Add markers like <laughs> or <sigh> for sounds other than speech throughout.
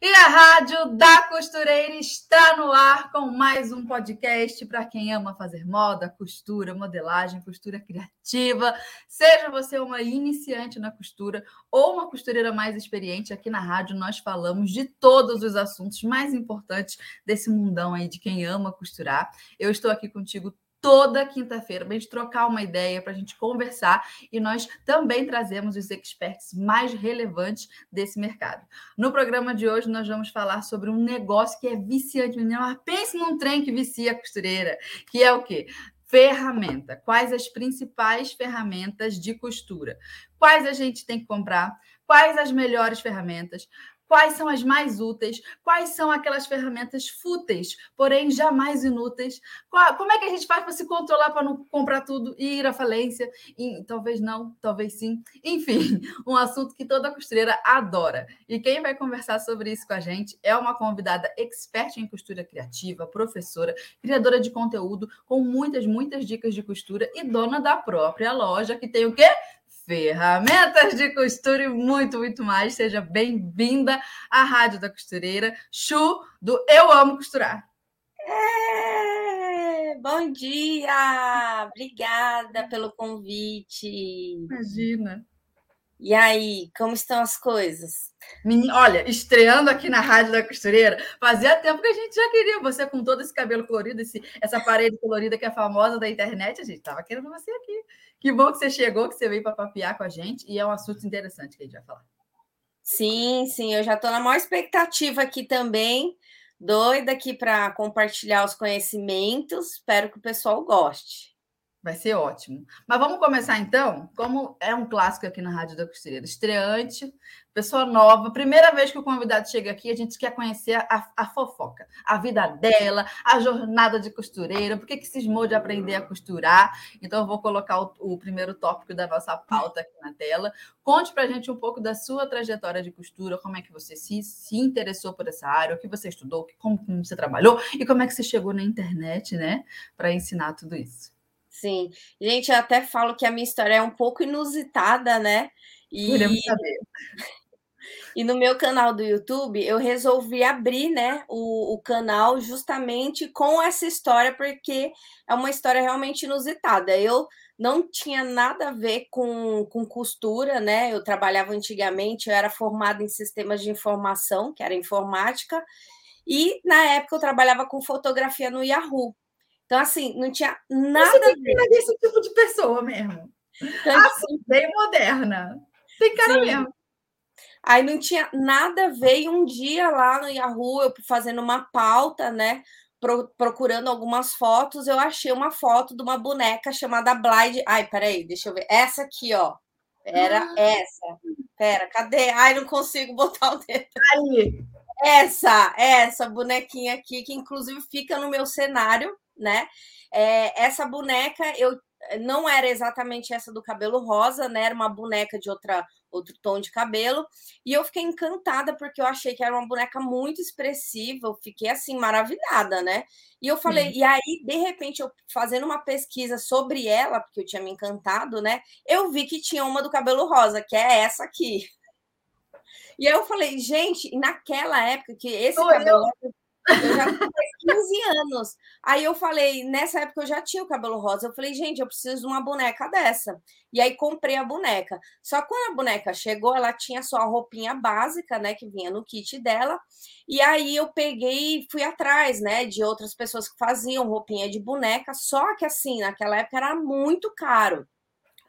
E a Rádio da Costureira está no ar com mais um podcast para quem ama fazer moda, costura, modelagem, costura criativa. Seja você uma iniciante na costura ou uma costureira mais experiente, aqui na rádio nós falamos de todos os assuntos mais importantes desse mundão aí de quem ama costurar. Eu estou aqui contigo toda quinta-feira para a gente trocar uma ideia, para a gente conversar e nós também trazemos os experts mais relevantes desse mercado. No programa de hoje, nós vamos falar sobre um negócio que é viciante. Menina, pense num trem que vicia a costureira, que é o quê? Ferramenta. Quais as principais ferramentas de costura? Quais a gente tem que comprar? Quais as melhores ferramentas? Quais são as mais úteis, quais são aquelas ferramentas fúteis, porém jamais inúteis. Qual, como é que a gente faz para se controlar para não comprar tudo e ir à falência? E, talvez não, talvez sim. Enfim, um assunto que toda costureira adora. E quem vai conversar sobre isso com a gente é uma convidada expert em costura criativa, professora, criadora de conteúdo, com muitas, muitas dicas de costura e dona da própria loja que tem o quê? Ferramentas de costura e muito, muito mais. Seja bem-vinda à Rádio da Costureira, Chu, do Eu Amo Costurar. É, bom dia! Obrigada pelo convite. Imagina. E aí, como estão as coisas? Olha, estreando aqui na Rádio da Costureira, fazia tempo que a gente já queria você com todo esse cabelo colorido, esse, essa parede colorida que é famosa da internet. A gente estava querendo você aqui. Que bom que você chegou, que você veio para papiar com a gente, e é um assunto interessante que a gente vai falar. Sim, sim, eu já estou na maior expectativa aqui também, doida aqui para compartilhar os conhecimentos. Espero que o pessoal goste. Vai ser ótimo. Mas vamos começar então, como é um clássico aqui na Rádio da Costureira. Estreante, pessoa nova, primeira vez que o convidado chega aqui, a gente quer conhecer a, a fofoca, a vida dela, a jornada de costureira, por que, que cismou de aprender a costurar. Então, eu vou colocar o, o primeiro tópico da nossa pauta aqui na tela. Conte para a gente um pouco da sua trajetória de costura, como é que você se, se interessou por essa área, o que você estudou, como, como você trabalhou e como é que você chegou na internet, né, para ensinar tudo isso. Sim. Gente, eu até falo que a minha história é um pouco inusitada, né? E... Queremos saber. E no meu canal do YouTube, eu resolvi abrir né, o, o, canal justamente com essa história, porque é uma história realmente inusitada. Eu não tinha nada a ver com, com costura, né? Eu trabalhava antigamente, eu era formada em sistemas de informação, que era informática, e na época eu trabalhava com fotografia no Yahoo. Então, assim, não tinha nada Você a ver. desse tipo de pessoa mesmo. Então, assim, bem moderna. Tem cara sim. mesmo. Aí não tinha nada a ver. E um dia lá no Yahoo, eu fazendo uma pauta, né? Pro, procurando algumas fotos, eu achei uma foto de uma boneca chamada Blind. Ai, peraí, deixa eu ver. Essa aqui, ó. Era ah. essa. Pera, cadê? Ai, não consigo botar o dedo. Aí. Essa, essa bonequinha aqui, que inclusive fica no meu cenário, né? É, essa boneca eu não era exatamente essa do cabelo rosa, né? Era uma boneca de outra outro tom de cabelo. E eu fiquei encantada porque eu achei que era uma boneca muito expressiva. Eu fiquei assim maravilhada, né? E eu falei, e aí de repente eu fazendo uma pesquisa sobre ela, porque eu tinha me encantado, né? Eu vi que tinha uma do cabelo rosa, que é essa aqui. E aí eu falei, gente, naquela época que esse Sou cabelo eu. Eu já tinha 15 anos. Aí eu falei, nessa época eu já tinha o cabelo rosa. Eu falei, gente, eu preciso de uma boneca dessa. E aí comprei a boneca. Só que quando a boneca chegou, ela tinha só a roupinha básica, né, que vinha no kit dela. E aí eu peguei e fui atrás, né, de outras pessoas que faziam roupinha de boneca. Só que assim, naquela época era muito caro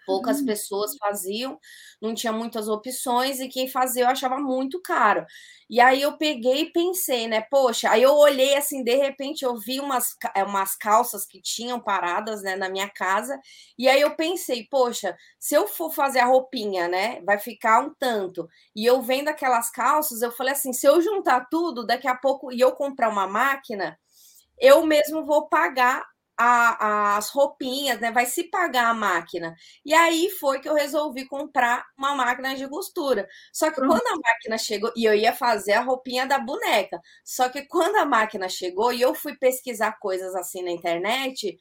poucas uhum. pessoas faziam, não tinha muitas opções, e quem fazia eu achava muito caro. E aí eu peguei e pensei, né? Poxa, aí eu olhei assim, de repente eu vi umas, eh, umas calças que tinham paradas né, na minha casa, e aí eu pensei, poxa, se eu for fazer a roupinha, né? Vai ficar um tanto. E eu vendo aquelas calças, eu falei assim: se eu juntar tudo, daqui a pouco e eu comprar uma máquina, eu mesmo vou pagar a, as roupinhas, né? Vai se pagar a máquina. E aí foi que eu resolvi comprar uma máquina de costura. Só que quando a máquina chegou, e eu ia fazer a roupinha da boneca. Só que quando a máquina chegou e eu fui pesquisar coisas assim na internet,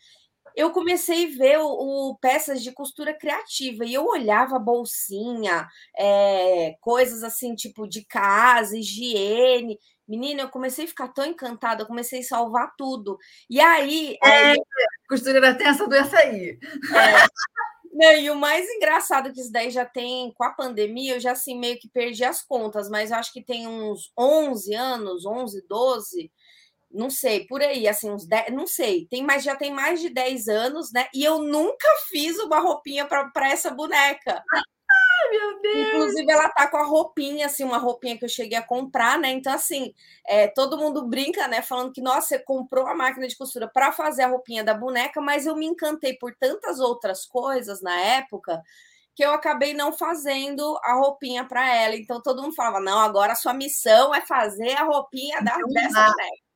eu comecei a ver o, o, peças de costura criativa e eu olhava bolsinha, é, coisas assim, tipo de casa, higiene. Menina, eu comecei a ficar tão encantada, eu comecei a salvar tudo. E aí. É, é... Costureira tem essa doença aí. É. e o mais engraçado que isso daí já tem com a pandemia, eu já assim meio que perdi as contas, mas eu acho que tem uns 11 anos, 11, 12, não sei, por aí, assim, uns 10, não sei, tem mais, já tem mais de 10 anos, né? E eu nunca fiz uma roupinha para essa boneca. Ai, meu Deus! Inclusive, ela tá com a roupinha, assim, uma roupinha que eu cheguei a comprar, né? Então, assim, é, todo mundo brinca, né? Falando que, nossa, você comprou a máquina de costura para fazer a roupinha da boneca, mas eu me encantei por tantas outras coisas na época que eu acabei não fazendo a roupinha para ela. Então todo mundo falava: não, agora a sua missão é fazer a roupinha da, então, dessa boneca.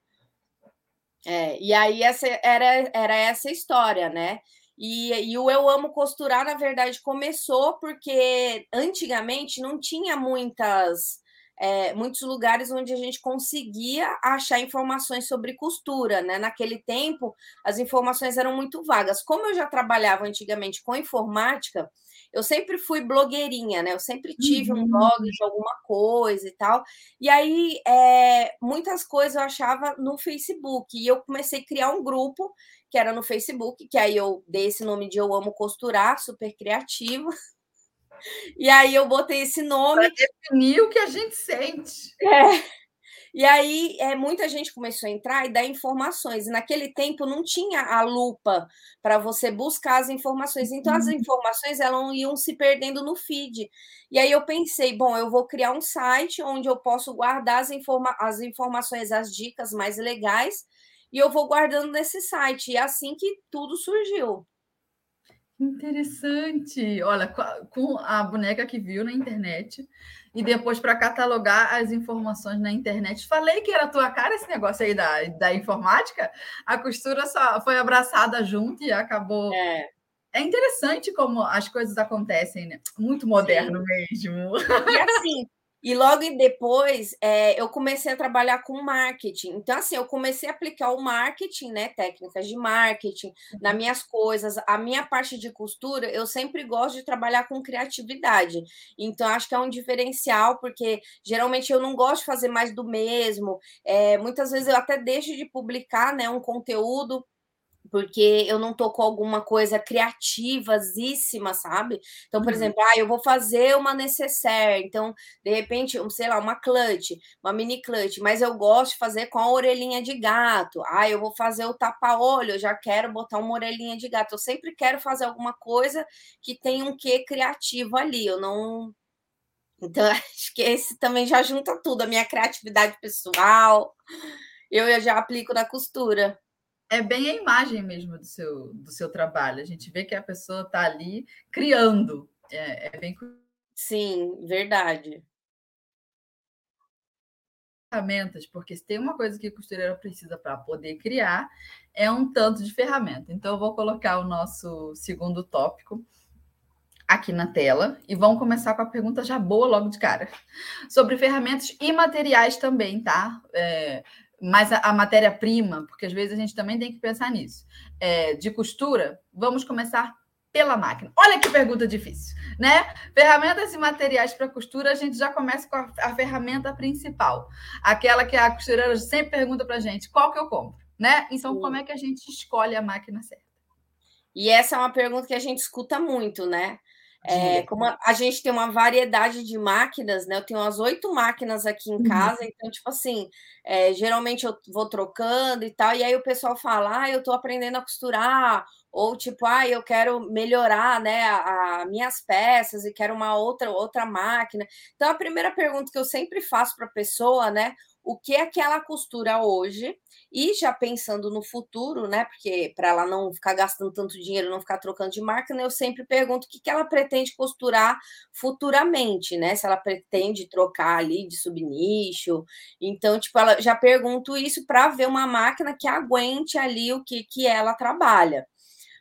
É, e aí essa era, era essa história, né? E, e, o Eu Amo Costurar, na verdade, começou porque antigamente não tinha muitas, é, muitos lugares onde a gente conseguia achar informações sobre costura, né? Naquele tempo, as informações eram muito vagas. Como eu já trabalhava antigamente com informática, eu sempre fui blogueirinha, né? Eu sempre tive uhum. um blog de alguma coisa e tal. E aí, é, muitas coisas eu achava no Facebook. E eu comecei a criar um grupo que era no Facebook, que aí eu dei esse nome de Eu Amo Costurar, super criativa. <laughs> E aí eu botei esse nome. Para definir o que a gente sente. É. E aí é, muita gente começou a entrar e dar informações. E naquele tempo não tinha a lupa para você buscar as informações. Então as uhum. informações elas iam se perdendo no feed. E aí eu pensei, bom, eu vou criar um site onde eu posso guardar as, informa as informações, as dicas mais legais, e eu vou guardando nesse site. E é assim que tudo surgiu. Interessante. Olha, com a boneca que viu na internet, e depois para catalogar as informações na internet. Falei que era tua cara esse negócio aí da, da informática, a costura só foi abraçada junto e acabou. É. É interessante como as coisas acontecem, né? Muito moderno Sim. mesmo. E assim, e logo depois é, eu comecei a trabalhar com marketing. Então, assim, eu comecei a aplicar o marketing, né? Técnicas de marketing nas uhum. minhas coisas. A minha parte de costura, eu sempre gosto de trabalhar com criatividade. Então, acho que é um diferencial, porque geralmente eu não gosto de fazer mais do mesmo. É, muitas vezes eu até deixo de publicar né, um conteúdo porque eu não tô com alguma coisa criativazíssima, sabe? Então, por uhum. exemplo, ah, eu vou fazer uma necessaire, então, de repente, sei lá, uma clutch, uma mini clutch, mas eu gosto de fazer com a orelhinha de gato. Ah, eu vou fazer o tapa-olho, eu já quero botar uma orelhinha de gato. Eu sempre quero fazer alguma coisa que tenha um quê criativo ali. Eu não então, <laughs> acho que esse também já junta tudo, a minha criatividade pessoal. Eu, eu já aplico na costura é bem a imagem mesmo do seu, do seu trabalho. A gente vê que a pessoa está ali criando. É, é bem. Sim, verdade. Ferramentas, porque se tem uma coisa que a costureira precisa para poder criar, é um tanto de ferramenta. Então, eu vou colocar o nosso segundo tópico aqui na tela e vamos começar com a pergunta já boa logo de cara sobre ferramentas e materiais também, tá? É, mas a, a matéria-prima, porque às vezes a gente também tem que pensar nisso, é, de costura, vamos começar pela máquina. Olha que pergunta difícil, né? Ferramentas e materiais para costura, a gente já começa com a, a, ferramenta principal, aquela que a costureira sempre pergunta para a gente, qual que eu compro, né? Então, como é que a gente escolhe a máquina certa? E essa é uma pergunta que a gente escuta muito, né? É, como a, a, gente tem uma variedade de máquinas, né? Eu tenho umas oito máquinas aqui em uhum. casa, então, tipo assim, é, geralmente eu vou trocando e tal, e aí o pessoal fala, ah, eu tô aprendendo a costurar, ou tipo, ah, eu quero melhorar, né, as minhas peças e quero uma outra outra máquina. Então, a primeira pergunta que eu sempre faço para a pessoa, né, o que é que ela costura hoje e já pensando no futuro, né? Porque para ela não ficar gastando tanto dinheiro, não ficar trocando de marca, né, eu sempre pergunto o que, que ela pretende costurar futuramente, né? Se ela pretende trocar ali de subnicho. Então, tipo, ela já pergunto isso para ver uma máquina que aguente ali o que, que ela trabalha.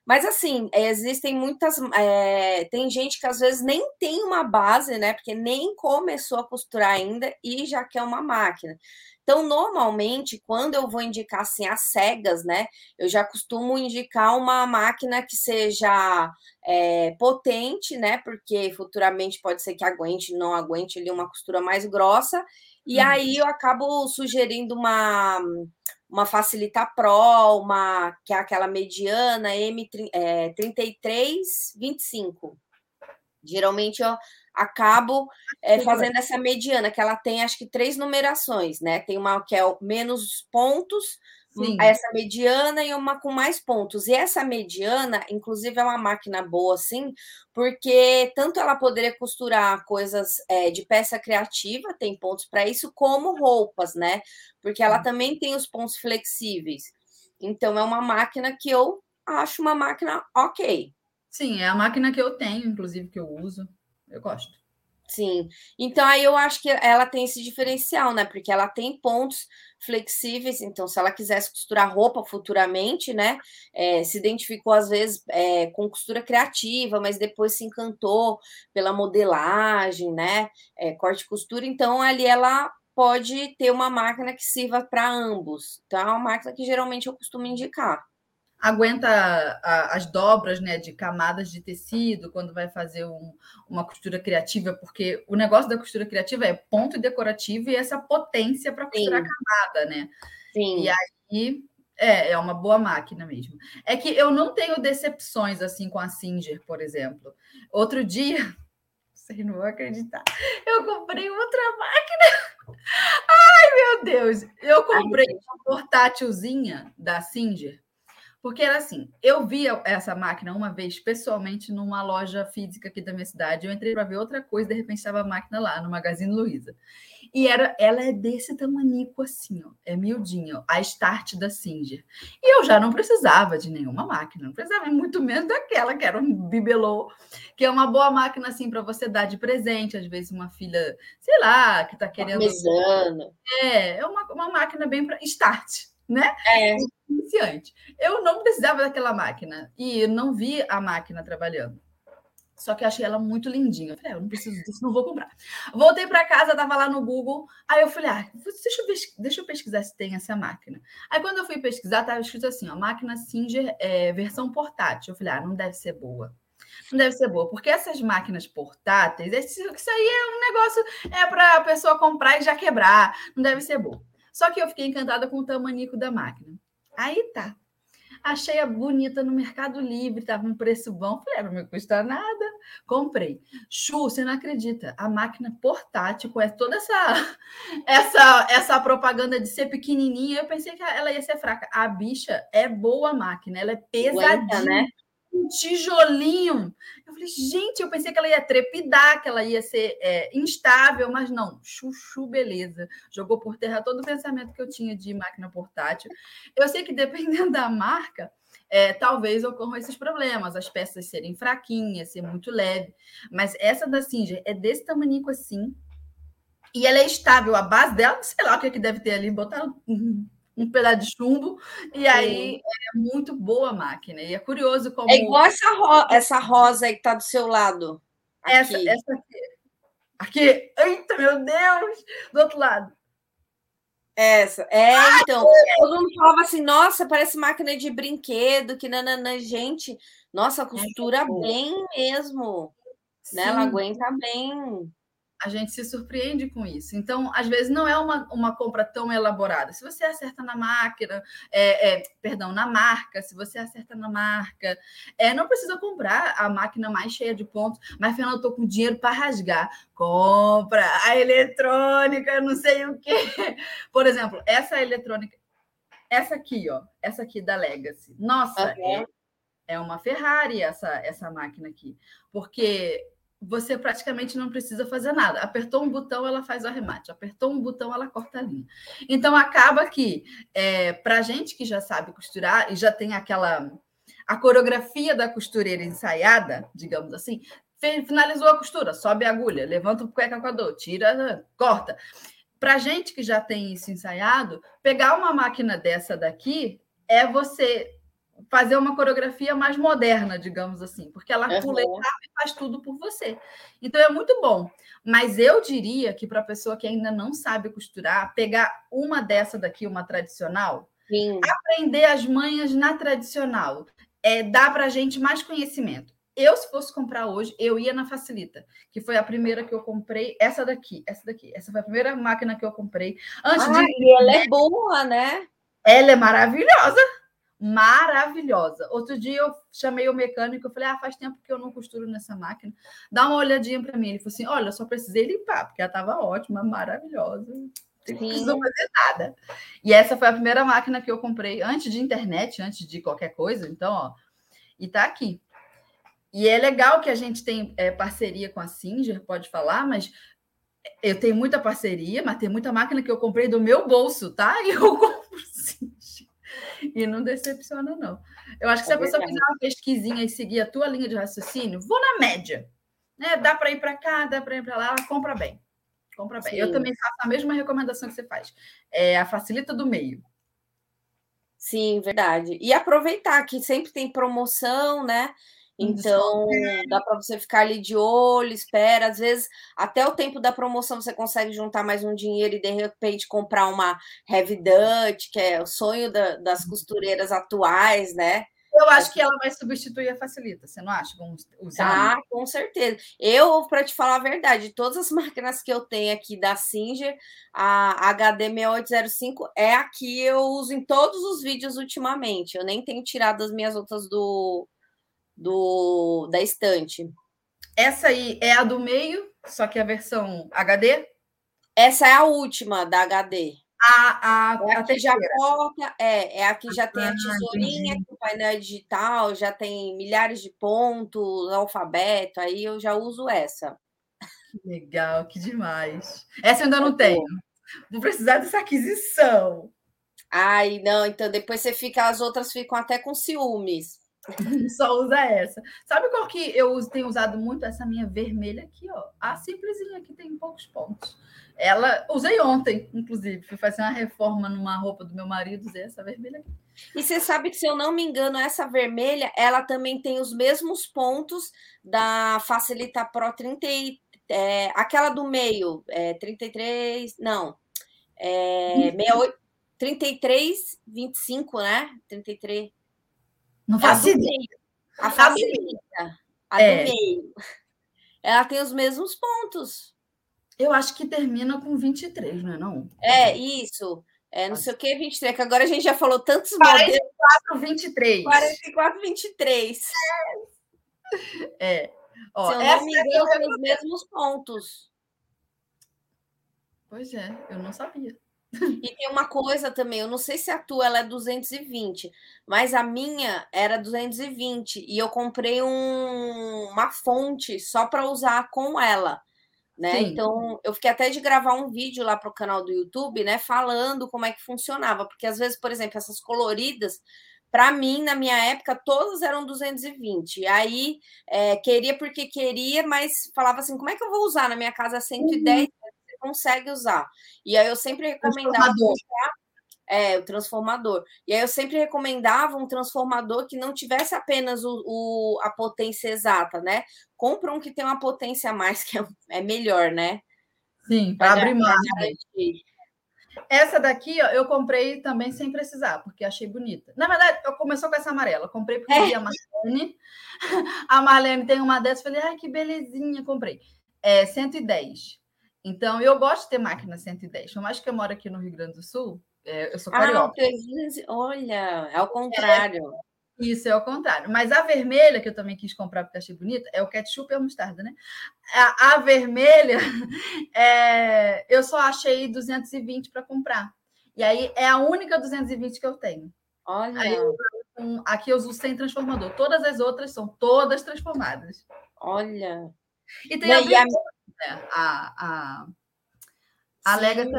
Mas assim, existem muitas. É, tem gente que às vezes nem tem uma base, né? Porque nem começou a costurar ainda e já quer uma máquina. Então, normalmente, quando eu vou indicar assim as cegas, né? Eu já costumo indicar uma máquina que seja é, potente, né? Porque futuramente pode ser que aguente, não aguente ali uma costura mais grossa. E hum. aí eu acabo sugerindo uma uma Facilita Pro, uma que é aquela mediana M3325. É, Geralmente eu acabo é, fazendo essa mediana, que ela tem acho que três numerações, né? Tem uma que é menos pontos, Sim. essa mediana e uma com mais pontos. E essa mediana, inclusive, é uma máquina boa, assim, porque tanto ela poderia costurar coisas é, de peça criativa, tem pontos para isso, como roupas, né? Porque ela também tem os pontos flexíveis. Então, é uma máquina que eu acho uma máquina ok. Sim, é a máquina que eu tenho, inclusive, que eu uso. Eu gosto. Sim. Então aí eu acho que ela tem esse diferencial, né? Porque ela tem pontos flexíveis. Então, se ela quisesse costurar roupa futuramente, né? É, se identificou às vezes é, com costura criativa, mas depois se encantou pela modelagem, né? É, corte e costura. Então, ali ela pode ter uma máquina que sirva para ambos. Então, é uma máquina que geralmente eu costumo indicar aguenta a, as dobras né, de camadas de tecido quando vai fazer um, uma costura criativa, porque o negócio da costura criativa é ponto decorativo e essa potência para costurar Sim. a camada, né? Sim. E aí é, é uma boa máquina mesmo. É que eu não tenho decepções assim com a Singer, por exemplo. Outro dia, <laughs> vocês não vão acreditar, eu comprei outra máquina. <laughs> Ai, meu Deus! Eu comprei uma portátilzinha da Singer porque era assim, eu vi essa máquina uma vez pessoalmente numa loja física aqui da minha cidade. Eu entrei para ver outra coisa, de repente estava a máquina lá no Magazine Luiza. E era, ela é desse tamanico assim, ó, é miudinha, a Start da Singer. E eu já não precisava de nenhuma máquina, não precisava muito menos daquela que era um bibelô, que é uma boa máquina assim para você dar de presente, às vezes uma filha, sei lá, que está querendo. Parmesano. É, é uma, uma máquina bem para start, né? É. Iniciante. Eu não precisava daquela máquina e não vi a máquina trabalhando. Só que achei ela muito lindinha. Eu falei, ah, eu não preciso disso, não vou comprar. Voltei para casa, tava lá no Google. Aí eu falei, ah, deixa eu, deixa eu pesquisar se tem essa máquina. Aí quando eu fui pesquisar, tava escrito assim, ó, máquina Singer é, versão portátil. Eu falei, ah, não deve ser boa. Não deve ser boa, porque essas máquinas portáteis, isso aí é um negócio é para a pessoa comprar e já quebrar. Não deve ser boa. Só que eu fiquei encantada com o tamanico da máquina. Aí tá. Achei a bonita no Mercado Livre, tava um preço bom. Falei, ah, não me custa nada. Comprei. Chu, você não acredita? A máquina portátil com toda essa, <laughs> essa, essa propaganda de ser pequenininha, eu pensei que ela ia ser fraca. A bicha é boa máquina, ela é pesadinha. Aguenta, né? Um tijolinho. Eu falei, gente, eu pensei que ela ia trepidar, que ela ia ser é, instável, mas não, chuchu, beleza. Jogou por terra todo o pensamento que eu tinha de máquina portátil. Eu sei que <laughs> dependendo da marca, é, talvez ocorram esses problemas, as peças serem fraquinhas, ser muito leve. Mas essa da Singer é desse tamanho assim. E ela é estável, a base dela, sei lá o que, é que deve ter ali, botaram um pedaço de chumbo, e aí é muito boa a máquina. E é curioso como. É igual essa, ro essa rosa aí que está do seu lado. Aqui. Essa, essa aqui. Aqui, eita, meu Deus! Do outro lado. Essa, é, Ai, então, todo mundo falava assim, nossa, parece máquina de brinquedo, que nananã, gente, nossa, costura é bem mesmo, Sim. né, ela aguenta bem a gente se surpreende com isso. Então, às vezes, não é uma, uma compra tão elaborada. Se você acerta na máquina, é, é, perdão, na marca, se você acerta na marca, é, não precisa comprar a máquina mais cheia de pontos, mas, Fernando, eu estou com dinheiro para rasgar. Compra a eletrônica, não sei o quê. <laughs> Por exemplo, essa eletrônica, essa aqui, ó, essa aqui da Legacy. Nossa, uhum. é, é uma Ferrari essa, essa máquina aqui. Porque você praticamente não precisa fazer nada. Apertou um botão, ela faz o arremate. Apertou um botão, ela corta a linha. Então, acaba que, é, para gente que já sabe costurar e já tem aquela. A coreografia da costureira ensaiada, digamos assim, finalizou a costura, sobe a agulha, levanta o cueca com a dor, tira, corta. Para gente que já tem isso ensaiado, pegar uma máquina dessa daqui é você fazer uma coreografia mais moderna, digamos assim, porque ela uhum. pula e faz tudo por você. Então é muito bom. Mas eu diria que para a pessoa que ainda não sabe costurar, pegar uma dessa daqui, uma tradicional, Sim. aprender as manhas na tradicional, é, dá para a gente mais conhecimento. Eu, se fosse comprar hoje, eu ia na Facilita, que foi a primeira que eu comprei. Essa daqui, essa daqui. Essa foi a primeira máquina que eu comprei. Antes ah, de... e ela é boa, né? Ela é maravilhosa maravilhosa. Outro dia eu chamei o mecânico, eu falei: "Ah, faz tempo que eu não costuro nessa máquina. Dá uma olhadinha para mim". Ele falou assim: "Olha, eu só precisei limpar, porque ela estava ótima, maravilhosa. Não precisou fazer nada". E essa foi a primeira máquina que eu comprei antes de internet, antes de qualquer coisa, então, ó. E tá aqui. E é legal que a gente tem é, parceria com a Singer, pode falar, mas eu tenho muita parceria, mas tem muita máquina que eu comprei do meu bolso, tá? <laughs> E eu compro sim. <laughs> e não decepciona, não. Eu acho que se a pessoa fizer uma pesquisinha e seguir a tua linha de raciocínio, vou na média. Né? Dá para ir para cá, dá para ir para lá, ela compra bem. Compra bem. Sim. Eu também faço a mesma recomendação que você faz. É a facilita do meio. Sim, verdade. E aproveitar que sempre tem promoção, né? Então, dá para você ficar ali de olho, espera. Às vezes, até o tempo da promoção, você consegue juntar mais um dinheiro e, de repente, comprar uma Heavy Dutch, que é o sonho da, das uhum. costureiras atuais, né? Eu acho que ela vai substituir a Facilita, você não acha? Vamos usar. Ah, com certeza. Eu, para te falar a verdade, todas as <laughs> máquinas que eu tenho aqui da Singer, a HD 6805 é a que eu uso em todos os vídeos ultimamente. Eu nem tenho tirado as minhas outras do, do da estante. Essa aí é a do meio, só que a versão HD? Essa é a última da HD. A, a, é a, que já corta, é, é a que já tem a ah, tesourinha, o painel digital, já tem milhares de pontos, alfabeto, aí eu já uso essa. Que legal, que demais. Essa eu ainda não tenho. Vou precisar dessa aquisição. Ai, não, então depois você fica, as outras ficam até com ciúmes. <laughs> Só usa essa. Sabe qual que eu tenho usado muito? Essa minha vermelha aqui, ó. A simplesinha que tem poucos pontos. Ela usei ontem, inclusive. Fui fazer uma reforma numa roupa do meu marido, usei essa vermelha aqui. E você sabe que, se eu não me engano, essa vermelha, ela também tem os mesmos pontos da Facilita Pro 30, é, aquela do meio, é, 33, não, é, 68, 33, 25, né? 33, não faço ideia. A facilita. A é. do meio. Ela tem os mesmos pontos. Eu acho que termina com 23, não é não? É, isso. É, não sei o que, 23, que agora a gente já falou tantos 44, modelos. 23. 44, 23. É. Ó, Se eu não me engano, tem os mesmos pontos. Pois é, eu não sabia. E tem uma coisa também, eu não sei se a tua ela é 220, mas a minha era 220 e eu comprei um, uma fonte só para usar com ela, né? Sim. Então eu fiquei até de gravar um vídeo lá para o canal do YouTube, né, falando como é que funcionava, porque às vezes, por exemplo, essas coloridas para mim, na minha época, todas eram 220. E aí, é, queria porque queria, mas falava assim: como é que eu vou usar na minha casa 110? Uhum consegue usar. E aí eu sempre recomendava usar é, o transformador. E aí eu sempre recomendava um transformador que não tivesse apenas o, o a potência exata, né? Compra um que tem uma potência a mais, <laughs> que é, é melhor, né? Sim, para abrir mais. Essa daqui, ó, eu comprei também sem precisar, porque achei bonita. Na verdade, eu começou com essa amarela. comprei porque é. a Marlene. <laughs> A Marlene tem uma dessas. Falei, ai, que belezinha, comprei. É 110. Então, eu gosto de ter máquina 110. Por mais que eu moro aqui no Rio Grande do Sul, é, eu sou ah, carioca. Ah, olha, é o contrário. É, isso é o contrário. Mas a vermelha, que eu também quis comprar porque achei bonita, é o ketchup e a mostarda, né? A, a vermelha, <laughs> é, eu só achei 220 para comprar. E aí é a única 220 que eu tenho. Olha. Eu, aqui eu uso sem transformador. Todas as outras são todas transformadas. Olha. E tem a, a, né? a, a, a Legacy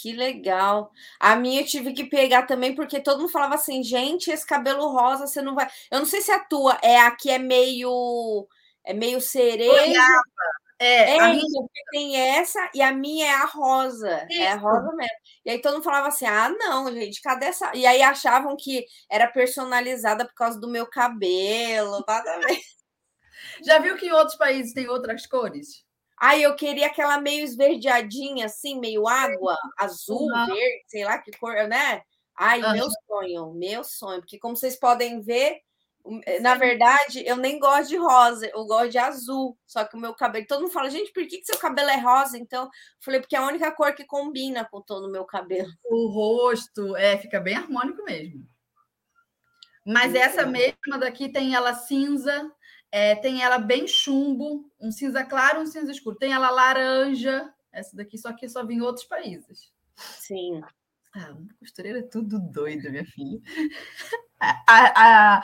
que legal. A minha eu tive que pegar também, porque todo mundo falava assim, gente, esse cabelo rosa, você não vai. Eu não sei se a tua é a que é meio. É meio cereja. É, é a minha... tem essa e a minha é a rosa. Isso. É a rosa mesmo. E aí todo mundo falava assim: ah, não, gente, cadê essa? E aí achavam que era personalizada por causa do meu cabelo. Já viu que em outros países tem outras cores? Ai, eu queria aquela meio esverdeadinha, assim, meio água, azul, uhum. verde, sei lá que cor, né? Ai, uhum. meu sonho, meu sonho. Porque como vocês podem ver, eh, na verdade, eu nem gosto de rosa, eu gosto de azul. Só que o meu cabelo. Todo mundo fala, gente, por que, que seu cabelo é rosa? Então, eu falei, porque é a única cor que combina com o tom do meu cabelo. O rosto, é, fica bem harmônico mesmo. Mas essa mesma daqui tem ela cinza, é, tem ela bem chumbo, um cinza claro, um cinza escuro. Tem ela laranja, essa daqui só que só vem em outros países. Sim. Ah, costureira é tudo doido, minha filha. <laughs> A, a,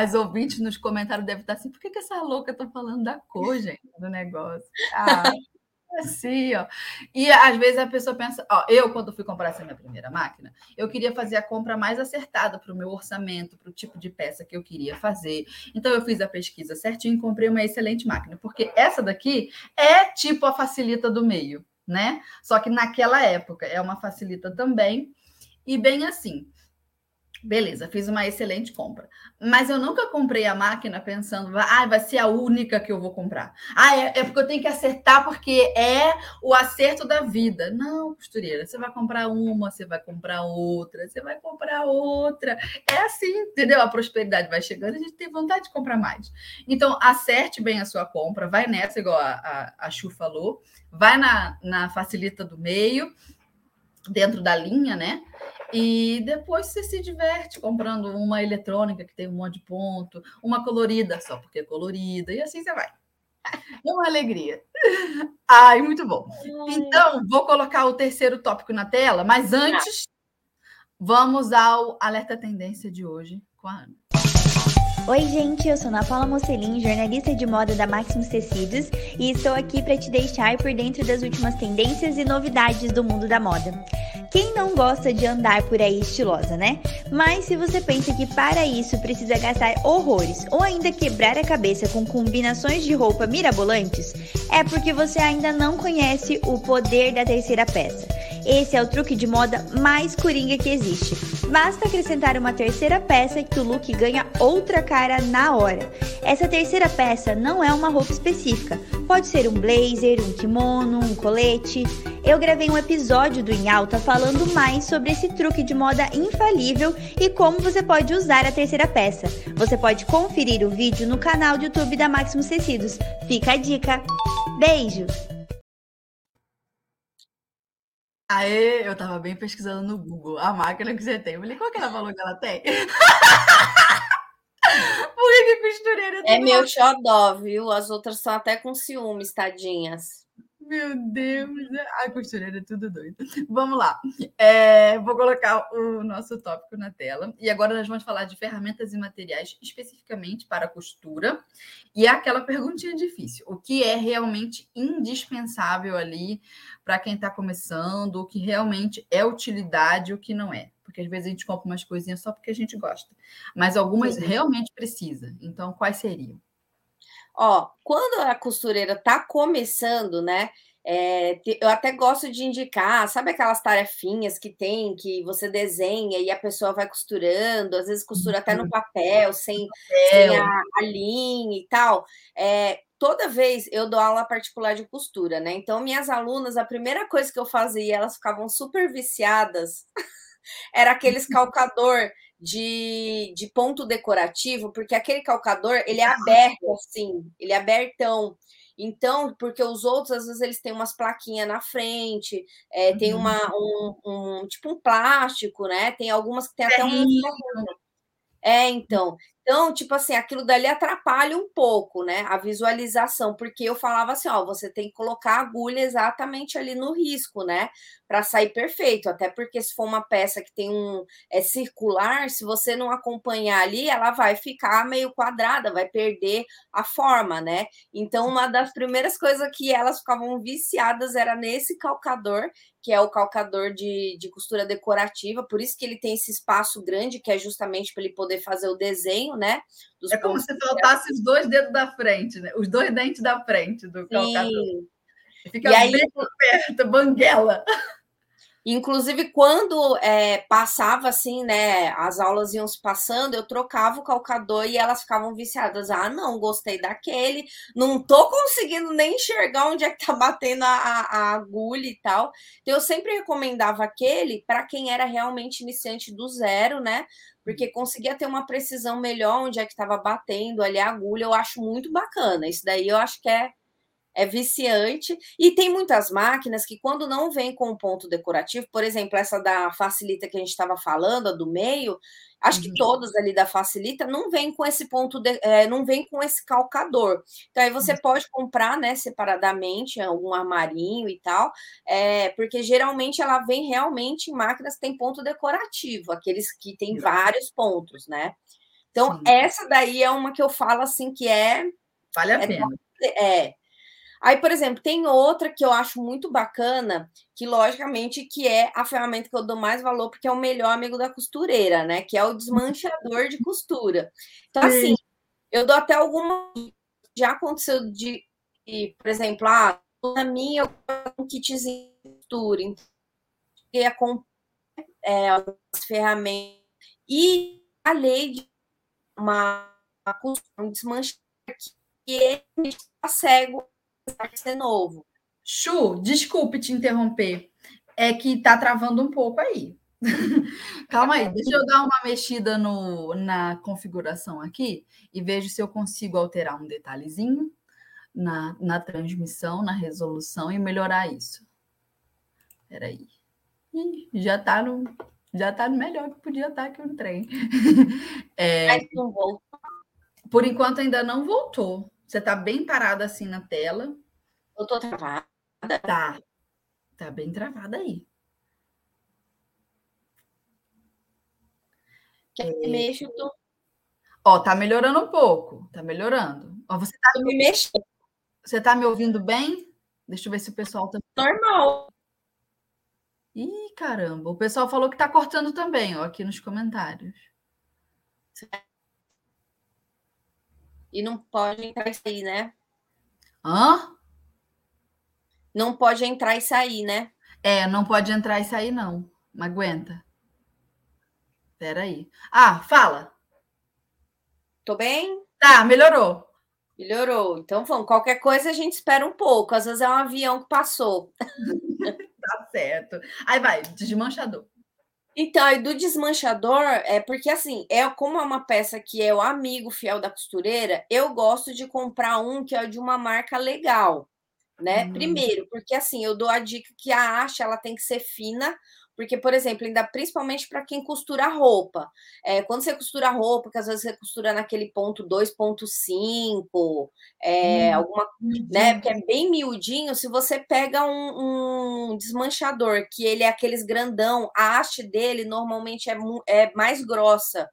as ouvintes nos comentários devem estar assim: por que, que essa louca está falando da cor, gente, do negócio? Ah, Assim, ó. E às vezes a pessoa pensa, ó, eu quando fui comprar essa minha primeira máquina, eu queria fazer a compra mais acertada para o meu orçamento, para o tipo de peça que eu queria fazer. Então eu fiz a pesquisa certinho e comprei uma excelente máquina, porque essa daqui é tipo a facilita do meio, né? Só que naquela época é uma facilita também. E bem assim, Beleza, fiz uma excelente compra. Mas eu nunca comprei a máquina pensando, ah, vai ser a única que eu vou comprar. Ah, é, é, porque eu tenho que acertar porque é o acerto da vida. Não, costureira, você vai comprar uma, você vai comprar outra, você vai comprar outra. É assim, entendeu? A prosperidade vai chegando, a gente tem vontade de comprar mais. Então, acerte bem a sua compra, vai nessa, igual a, a, a Chu falou, vai na, na facilita do meio, dentro da linha, né? E depois você se diverte comprando uma eletrônica que tem um monte de ponto, uma colorida só porque é colorida, e assim você vai. <laughs> É uma alegria. Ai, muito bom. Então, vou colocar o terceiro tópico na tela, mas antes, vamos ao alerta tendência de hoje com a Ana. Oi, gente, eu sou Ana Paula Mocelin, jornalista de moda da Maximus Tecidos, e estou aqui para te deixar por dentro das últimas tendências e novidades do mundo da moda. Quem não gosta de andar por aí estilosa, né? Mas se você pensa que para isso precisa gastar horrores ou ainda quebrar a cabeça com combinações de roupa mirabolantes, é porque você ainda não conhece o poder da terceira peça. Esse é o truque de moda mais coringa que existe. Basta acrescentar uma terceira peça que o look ganha outra cara na hora. Essa terceira peça não é uma roupa específica. Pode ser um blazer, um kimono, um colete. Eu gravei um episódio do Em Alta falando mais sobre esse truque de moda infalível e como você pode usar a terceira peça. Você pode conferir o vídeo no canal do YouTube da Maximus Tecidos. Fica a dica. Beijo! Aê, eu tava bem pesquisando no Google a máquina que você tem. Eu falei, qual que era o valor que ela tem? <laughs> Por que, que costureira É meu xodó, viu? As outras estão até com ciúmes, tadinhas. Meu Deus, a costureira é tudo doido. Vamos lá. É, vou colocar o nosso tópico na tela. E agora nós vamos falar de ferramentas e materiais especificamente para costura. E é aquela perguntinha difícil: o que é realmente indispensável ali para quem está começando, o que realmente é utilidade e o que não é? Porque às vezes a gente compra umas coisinhas só porque a gente gosta, mas algumas Sim. realmente precisa. Então, quais seriam? Ó, quando a costureira tá começando, né? É, eu até gosto de indicar, sabe aquelas tarefinhas que tem, que você desenha e a pessoa vai costurando, às vezes costura até no uhum. papel, sem, sem a, a, linha e tal. É, toda vez eu dou aula particular de costura, né? Então, minhas alunas, a primeira coisa que eu fazia, elas ficavam super viciadas, <laughs> era aqueles <laughs> calcador de, de ponto decorativo, porque aquele calcador, ele é aberto assim, ele é abertão. Então, porque os outros, às vezes, eles têm umas plaquinhas na frente, é, tem uma, uhum. um, um, tipo um plástico, né? Tem algumas que tem até um. É, então. Então, tipo assim, aquilo dali atrapalha um pouco, né? A visualização, porque eu falava assim, ó, você tem que colocar a agulha exatamente ali no risco, né? Para sair perfeito. Até porque se for uma peça que tem um é circular, se você não acompanhar ali, ela vai ficar meio quadrada, vai perder a forma, né? Então, uma das primeiras coisas que elas ficavam viciadas era nesse calcador, que é o calcador de, de costura decorativa, por isso que ele tem esse espaço grande, que é justamente para ele poder fazer o desenho, né? é como se faltasse os dois dedos da frente, né? Os dois dentes da frente do calcador. Fica e aí, bem perto, banguela. Inclusive, quando é, passava assim, né? As aulas iam se passando, eu trocava o calcador e elas ficavam viciadas. Ah, não, gostei daquele, não tô conseguindo nem enxergar onde é que tá batendo a, a agulha e tal. Então, eu sempre recomendava aquele para quem era realmente iniciante do zero, né? Porque conseguia ter uma precisão melhor onde é que estava batendo ali a agulha. Eu acho muito bacana. Isso daí eu acho que é é viciante. E tem muitas máquinas que, quando não vem com um ponto decorativo, por exemplo, essa da Facilita que a gente estava falando, a do meio, acho uhum. que todas ali da Facilita não vem com esse ponto, de, é, não vem com esse calcador. Então, aí você uhum. pode comprar, né, separadamente, algum armarinho e tal, é, porque geralmente ela vem realmente em máquinas que tem ponto decorativo, aqueles que tem uhum. vários pontos, né? Então, Sim. essa daí é uma que eu falo assim que é. Vale a é, pena. É, Aí, por exemplo, tem outra que eu acho muito bacana, que logicamente que é a ferramenta que eu dou mais valor, porque é o melhor amigo da costureira, né? Que é o desmanchador de costura. Então, assim, eu dou até alguma. Já aconteceu de, por exemplo, ah, na minha eu um kitzinho de costura, então, eu com é, as ferramentas e a lei de uma, uma um desmanchador que ele está cego apesar de ser novo. Chu, desculpe te interromper. É que tá travando um pouco aí. <laughs> Calma aí, deixa eu dar uma mexida no, na configuração aqui e vejo se eu consigo alterar um detalhezinho na, na transmissão, na resolução e melhorar isso. Espera aí. já está no já tá no melhor que podia estar tá que eu entrei. É, Mas não voltou. Por enquanto ainda não voltou. Você está bem parada assim na tela. Eu estou travada. Tá. Tá bem travada aí. É... Mexo, tô... Ó, tá melhorando um pouco. Tá melhorando. Ó, você tá me mexendo. Você tá me ouvindo bem? Deixa eu ver se o pessoal tá. Normal. Ih, caramba. O pessoal falou que tá cortando também, ó, aqui nos comentários. E não pode entrar e sair, né? Hã? Não pode entrar e sair, né? É, não pode entrar e sair, não. Não aguenta. Espera aí. Ah, fala. Tô bem? Tá, melhorou. Melhorou. Então vamos. Qualquer coisa a gente espera um pouco. Às vezes é um avião que passou. <laughs> tá certo. Aí vai, desmanchador. Então, e do desmanchador, é porque assim, é como é uma peça que é o amigo fiel da costureira, eu gosto de comprar um que é de uma marca legal, né? Hum. Primeiro, porque assim, eu dou a dica que a haste ela tem que ser fina, porque, por exemplo, ainda principalmente para quem costura roupa. É, quando você costura roupa, que às vezes você costura naquele ponto 2.5, é, hum, alguma, né? Porque é bem miudinho. Se você pega um, um, desmanchador, que ele é aqueles grandão, a haste dele normalmente é, é mais grossa.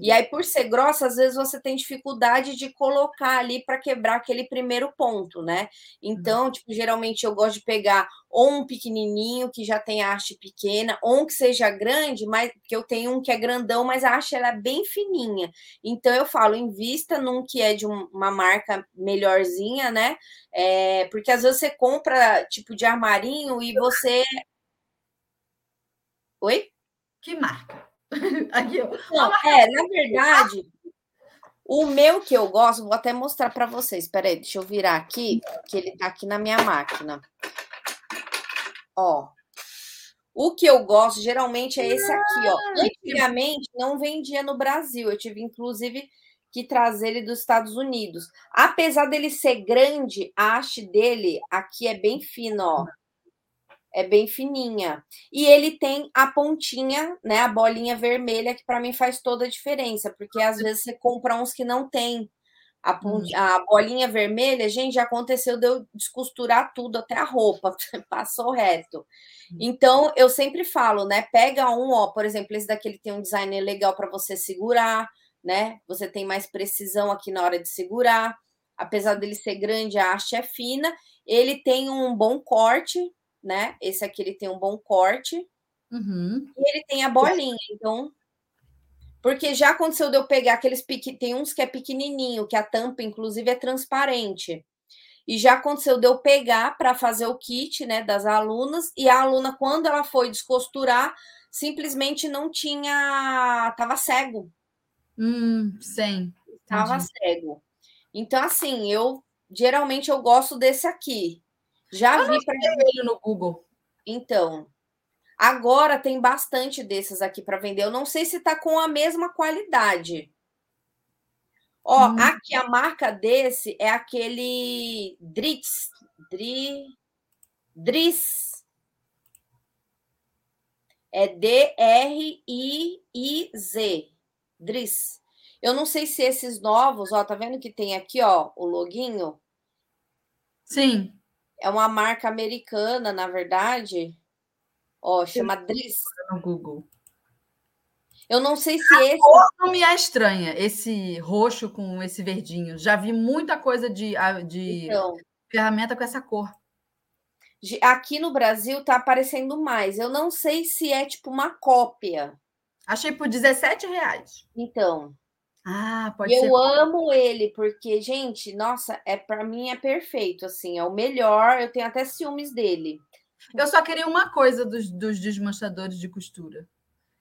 E aí, por ser grossa, às vezes você tem dificuldade de colocar ali para quebrar aquele primeiro ponto, né? Então, tipo, geralmente eu gosto de pegar ou um pequenininho que já tem a haste pequena, ou um que seja grande, mas que eu tenho um que é grandão, mas a haste ela é bem fininha. Então eu falo, invista num que é de uma marca melhorzinha, né? É, porque às vezes você compra tipo de armarinho e você Oi? Que marca? <laughs> Aqui, ó. Não, é, na verdade, o meu que eu gosto, vou até mostrar para vocês. Espera aí, deixa eu virar aqui, que ele tá aqui na minha máquina. Ó. O que eu gosto geralmente é esse aqui, ó. Ah, Antigamente não vendia no Brasil. Eu tive inclusive que trazer ele dos Estados Unidos. Apesar dele ser grande, a haste dele aqui é bem fina, ó. É bem fininha. E ele tem a pontinha, né, a bolinha vermelha, que para mim faz toda a diferença, porque às vezes você compra uns que não tem a, pontinha, a bolinha vermelha, gente, já aconteceu de eu descosturar tudo, até a roupa, <laughs> passou reto. Então, eu sempre falo, né, pega um, ó, por exemplo, esse daqui ele tem um design legal para você segurar, né? Você tem mais precisão aqui na hora de segurar. Apesar dele ser grande, a haste é fina. Ele tem um bom corte, né? Esse aqui ele tem um bom corte. Uhum. E ele tem a bolinha, então. Porque já aconteceu de eu pegar aqueles pequ... tem uns que é pequenininho, que a tampa inclusive é transparente. E já aconteceu de eu pegar para fazer o kit, né, das alunas, e a aluna quando ela foi descosturar, simplesmente não tinha, tava cego. Hum, sim. Tava cego. Então assim, eu geralmente eu gosto desse aqui. Já eu vi para ele no Google. Então, agora tem bastante desses aqui para vender. Eu não sei se tá com a mesma qualidade. Ó, hum. aqui a marca desse é aquele Dritz, Dri, Driz. É D-R-I-I-Z. Driz. Eu não sei se esses novos, ó, tá vendo que tem aqui, ó, o loginho? Sim. É uma marca americana, na verdade. Ó, chama Driz. No Google. Eu não sei se a esse. Cor não me é estranha, esse roxo com esse verdinho. Já vi muita coisa de, de então, ferramenta com essa cor. Aqui no Brasil tá aparecendo mais. Eu não sei se é tipo uma cópia. Achei por 17 reais. Então. Ah, pode eu ser. Eu amo ele, porque, gente, nossa, é para mim é perfeito, assim, é o melhor. Eu tenho até ciúmes dele. Eu só queria uma coisa dos, dos desmanchadores de costura: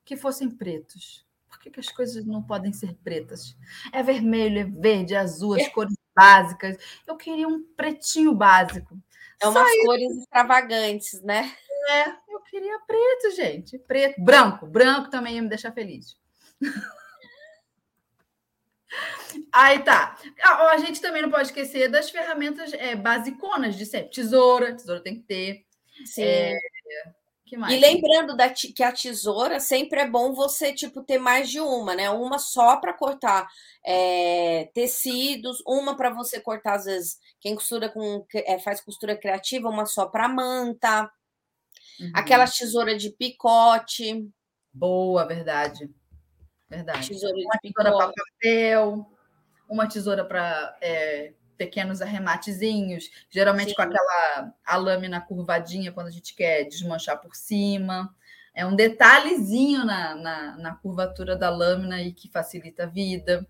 que fossem pretos. Por que, que as coisas não podem ser pretas? É vermelho, é verde, é azul, as é. <laughs> cores básicas. Eu queria um pretinho básico. É umas Só cores isso. extravagantes, né? É, eu queria preto, gente. Preto. Branco. Branco também ia me deixar feliz. <laughs> Aí tá. A, a, gente também não pode esquecer das ferramentas é, basiconas de sempre. Tesoura, tesoura tem que ter. Sim. É, e lembrando da, que a tesoura sempre é bom você tipo ter mais de uma, né? Uma só para cortar é, tecidos, uma para você cortar às vezes quem costura com é, faz costura criativa, uma só para manta. Uhum. Aquela tesoura de picote. Boa, verdade. Verdade. Tesoura uma tesoura para papel, uma tesoura para é, pequenos arrematezinhos, geralmente Sim. com aquela a lâmina curvadinha quando a gente quer desmanchar por cima. É um detalhezinho na, na, na curvatura da lâmina e que facilita a vida.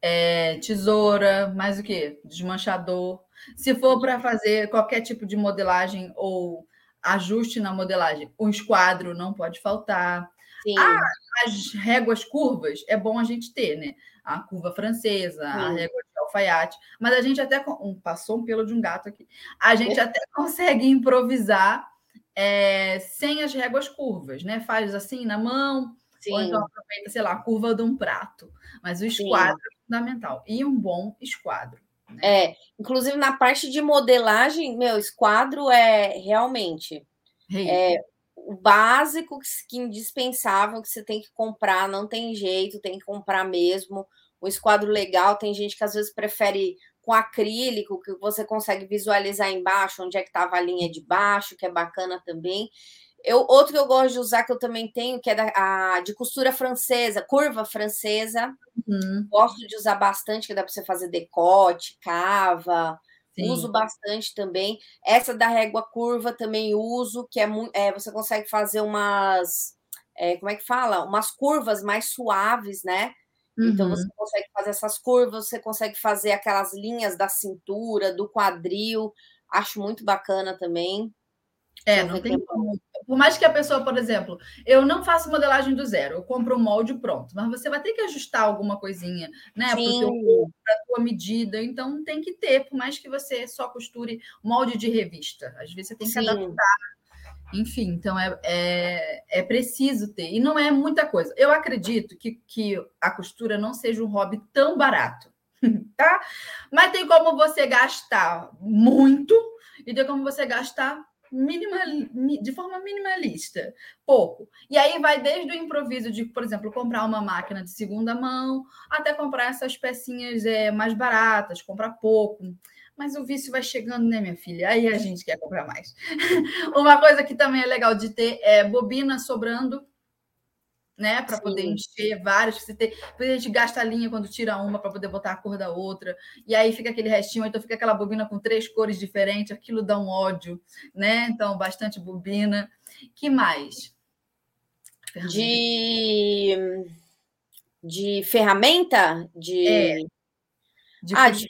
É, tesoura, mais o que? Desmanchador. Se for para fazer qualquer tipo de modelagem ou ajuste na modelagem. O esquadro não pode faltar. Ah, as réguas curvas é bom a gente ter, né? A curva francesa, Sim. a régua de alfaiate, mas a gente até um, passou um pelo de um gato aqui. A gente até <laughs> consegue improvisar é, sem as réguas curvas, né? Faz assim na mão, Sim. ou então aproveita, sei lá, a curva de um prato. Mas o esquadro Sim. é fundamental. E um bom esquadro. Né? É, inclusive na parte de modelagem, meu, esquadro é realmente é, o básico que, indispensável que você tem que comprar, não tem jeito, tem que comprar mesmo. O esquadro legal, tem gente que às vezes prefere com acrílico, que você consegue visualizar embaixo onde é que estava a linha de baixo, que é bacana também. Eu, outro que eu gosto de usar, que eu também tenho, que é da, a, de costura francesa, curva francesa. Uhum. Gosto de usar bastante, que dá para você fazer decote, cava. Sim. Uso bastante também. Essa da régua curva também uso, que é muito. É, você consegue fazer umas. É, como é que fala? Umas curvas mais suaves, né? Uhum. Então você uhum. consegue fazer essas curvas, você consegue fazer aquelas linhas da cintura, do quadril. Acho muito bacana também. É, não tem como. Por mais que a pessoa, por exemplo, eu não faço modelagem do zero, eu compro um molde pronto, mas você vai ter que ajustar alguma coisinha, né? Para a tua medida. Então tem que ter, por mais que você só costure molde de revista. Às vezes você tem que Sim. adaptar. Enfim, então é, é, é preciso ter. E não é muita coisa. Eu acredito que, que a costura não seja um hobby tão barato. <laughs> Tá? Mas tem como você gastar muito e tem como você gastar minimal, de forma minimalista, pouco. E aí vai desde o improviso de, por exemplo, comprar uma máquina de segunda mão, até comprar essas pecinhas é, mais baratas, comprar pouco. Mas o vício vai chegando, né, minha filha? Aí a gente quer comprar mais. <laughs> uma coisa que também é legal de ter é bobina sobrando né? Para poder encher vários. Você ter, a gente gasta a linha quando tira uma para poder botar a cor da outra. E aí fica aquele restinho, então fica aquela bobina com três cores diferentes, aquilo dá um ódio, né? Então, bastante bobina. que mais? De de ferramenta? De. É. De ah, de,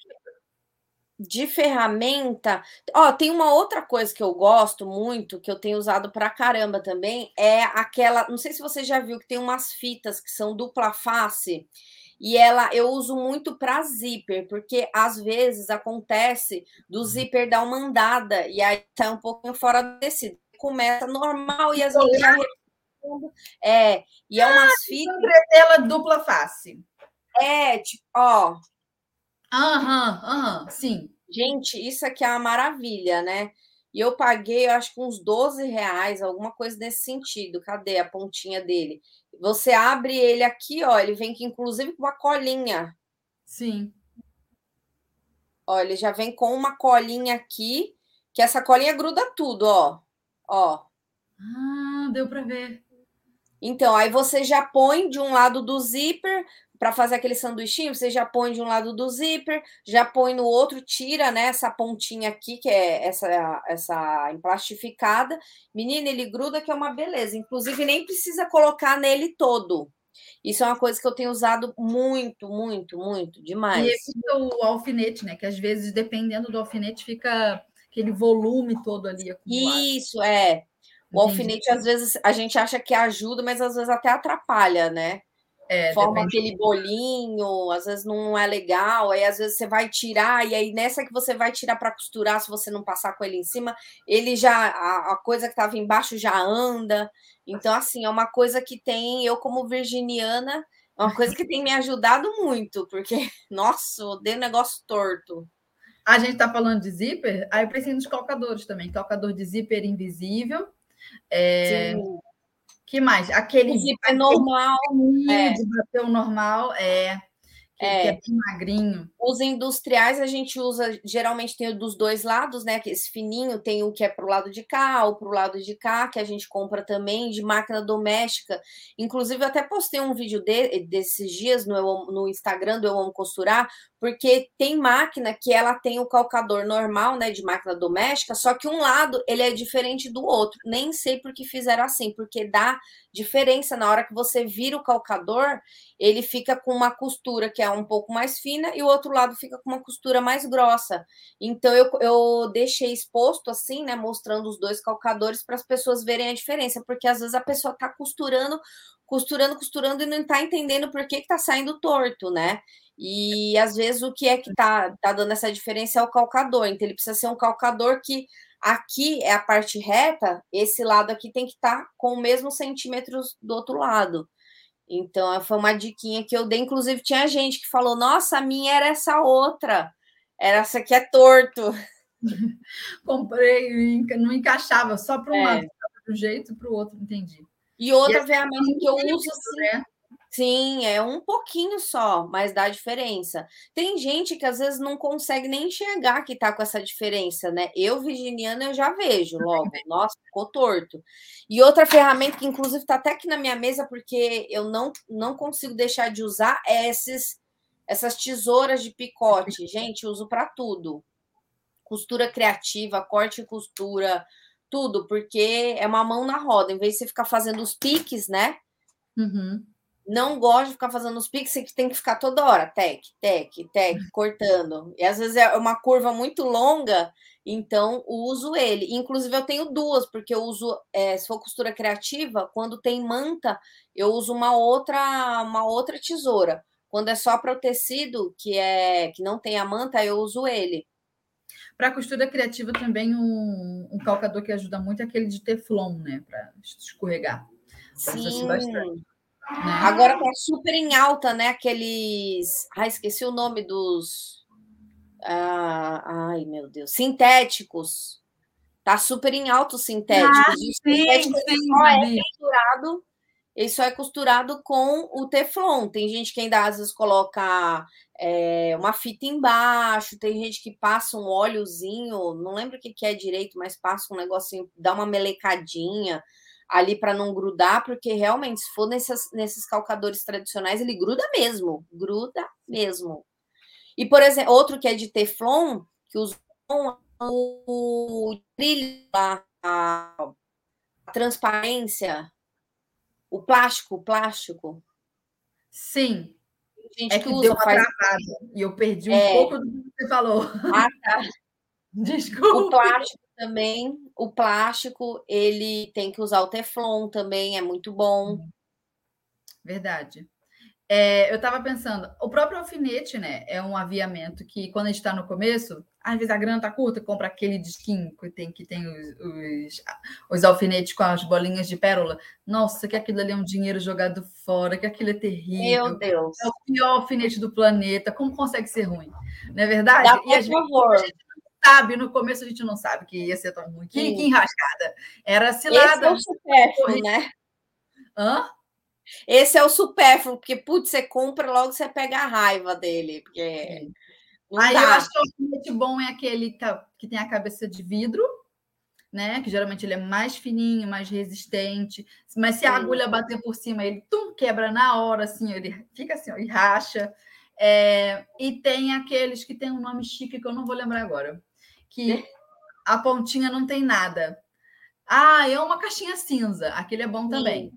de ferramenta. Ó, tem uma outra coisa que eu gosto muito, que eu tenho usado pra caramba também, é aquela. Não sei se você já viu que tem umas fitas que são dupla face. E ela eu uso muito para zíper, porque às vezes acontece do zíper dar uma andada e aí sai um pouquinho fora do tecido. Começa normal e às vezes já é, e é umas ah, fitas. Entretela dupla face. É, tipo, ó, Aham, aham, sim. Gente, isso aqui é uma maravilha, né? E eu paguei, eu acho que uns 12 reais, alguma coisa nesse sentido. Cadê a pontinha dele? Você abre ele aqui, ó, ele vem que inclusive com uma colinha. Sim. Ó, ele já vem com uma colinha aqui, que essa colinha gruda tudo, ó. Ó. Ah, deu para ver. Então, aí você já põe de um lado do zíper, para fazer aquele sanduichinho, você já põe de um lado do zíper, já põe no outro, tira né, essa pontinha aqui, que é essa, essa emplastificada. Menina, ele gruda que é uma beleza. Inclusive, nem precisa colocar nele todo. Isso é uma coisa que eu tenho usado muito, muito, muito, demais. E evita o alfinete, né? Que às vezes, dependendo do alfinete, fica aquele volume todo ali acumulado. Isso, é. O Entendi. alfinete, às vezes, a gente acha que ajuda, mas às vezes até atrapalha, né? É, forma depende. aquele bolinho, às vezes não é legal, aí às vezes você vai tirar, e aí nessa que você vai tirar para costurar, se você não passar com ele em cima, ele já, a, a coisa que estava embaixo já anda. Então, assim, é uma coisa que tem, eu como virginiana, é uma coisa que tem me ajudado muito, porque, <laughs> nossa, odeio negócio torto. A gente está falando de zíper, aí eu preciso dos calcadores também, calcador de zíper invisível. É, Sim que mais? Aquele. O zíper normal. É. De bater o normal, é que é, que é bem magrinho. Os industriais a gente usa, geralmente tem o dos dois lados, né? Que esse fininho tem o que é para o lado de cá, ou para o lado de cá, que a gente compra também de máquina doméstica. Inclusive, eu até postei um vídeo de, desses dias no, no Instagram do Eu Amo Costurar, porque tem máquina que ela tem o calcador normal, né, de máquina doméstica, só que um lado ele é diferente do outro. Nem sei por que fizeram assim, porque dá diferença na hora que você vira o calcador, ele fica com uma costura que é um pouco mais fina e o outro lado fica com uma costura mais grossa. Então eu, eu deixei exposto assim, né, mostrando os dois calcadores para as pessoas verem a diferença, porque às vezes a pessoa está costurando, costurando, costurando e não está entendendo por que está saindo torto, né? E às vezes o que é que tá, tá dando essa diferença é o calcador. Então ele precisa ser um calcador que aqui é a parte reta, esse lado aqui tem que estar tá com o mesmo centímetros do outro lado. Então foi uma diquinha que eu dei. Inclusive tinha gente que falou: Nossa, a minha era essa outra, era essa que é torto. <laughs> Comprei, não encaixava só para um é. lado, para um jeito, para o outro, entendi. E outra e ferramenta que eu uso assim, né? Sim, é um pouquinho só, mas dá diferença. Tem gente que às vezes não consegue nem enxergar que tá com essa diferença, né? Eu, virginiana, eu já vejo logo. <laughs> Nossa, ficou torto. E outra ferramenta que, inclusive, tá até aqui na minha mesa, porque eu não, não consigo deixar de usar, é esses, essas tesouras de picote. Gente, uso para tudo. Costura criativa, corte e costura, tudo, porque é uma mão na roda. Em vez de você ficar fazendo os piques, né? Uhum não gosto de ficar fazendo os piques que tem que ficar toda hora, tec, tec, tec, <laughs> cortando. E às vezes é uma curva muito longa, então uso ele. Inclusive, eu tenho duas, porque eu uso, é, se for costura criativa, quando tem manta, eu uso uma outra, uma outra tesoura. Quando é só para o tecido, que é que não tem a manta, eu uso ele. Para costura criativa também um, um calcador que ajuda muito é aquele de teflon, né? Para escorregar. Sim. Bastante. Né? Agora tá super em alta, né? Aqueles. Ai, esqueci o nome dos. Ah, ai, meu Deus. Sintéticos. Tá super em alto sintético. Ah, sim, sintético sim, só é costurado, ele só é costurado com o Teflon. Tem gente que ainda às vezes coloca é, uma fita embaixo, tem gente que passa um óleozinho, não lembro o que, que é direito, mas passa um negocinho, dá uma melecadinha ali para não grudar, porque realmente, se for nesses, nesses calcadores tradicionais, ele gruda mesmo, gruda mesmo. E, por exemplo, outro que é de Teflon, que usa o brilho, a, a transparência, o plástico, o plástico. Sim. Gente é que, que usa, deu uma faz... travada e eu perdi um é... pouco do que você falou. Ah, tá. <laughs> Desculpa. O plástico também, o plástico, ele tem que usar o Teflon também, é muito bom. Verdade. É, eu estava pensando, o próprio alfinete, né, é um aviamento que quando a gente está no começo, às vezes a grana está curta, compra aquele disquinho que tem, que tem os, os, os, alfinetes com as bolinhas de pérola. Nossa, que aquilo ali é um dinheiro jogado fora, que aquilo é terrível. Meu Deus. É o pior alfinete do planeta. Como consegue ser ruim? Não é verdade? Dá, e por favor. a gente sabe, no começo a gente não sabe que ia ser tão ruim. Que, que enrascada. Era cilada. Esse é o supérfluo, né? Hã? Esse é o supérfluo, porque, putz, você compra logo você pega a raiva dele. Porque Aí dá. eu acho que o alfinete bom é aquele que tem a cabeça de vidro, né? Que geralmente ele é mais fininho, mais resistente. Mas se a agulha bater por cima, ele tum, quebra na hora, assim, ele fica assim, ó, e racha. É, e tem aqueles que tem um nome chique que eu não vou lembrar agora, que a pontinha não tem nada. Ah, é uma caixinha cinza. Aquele é bom também.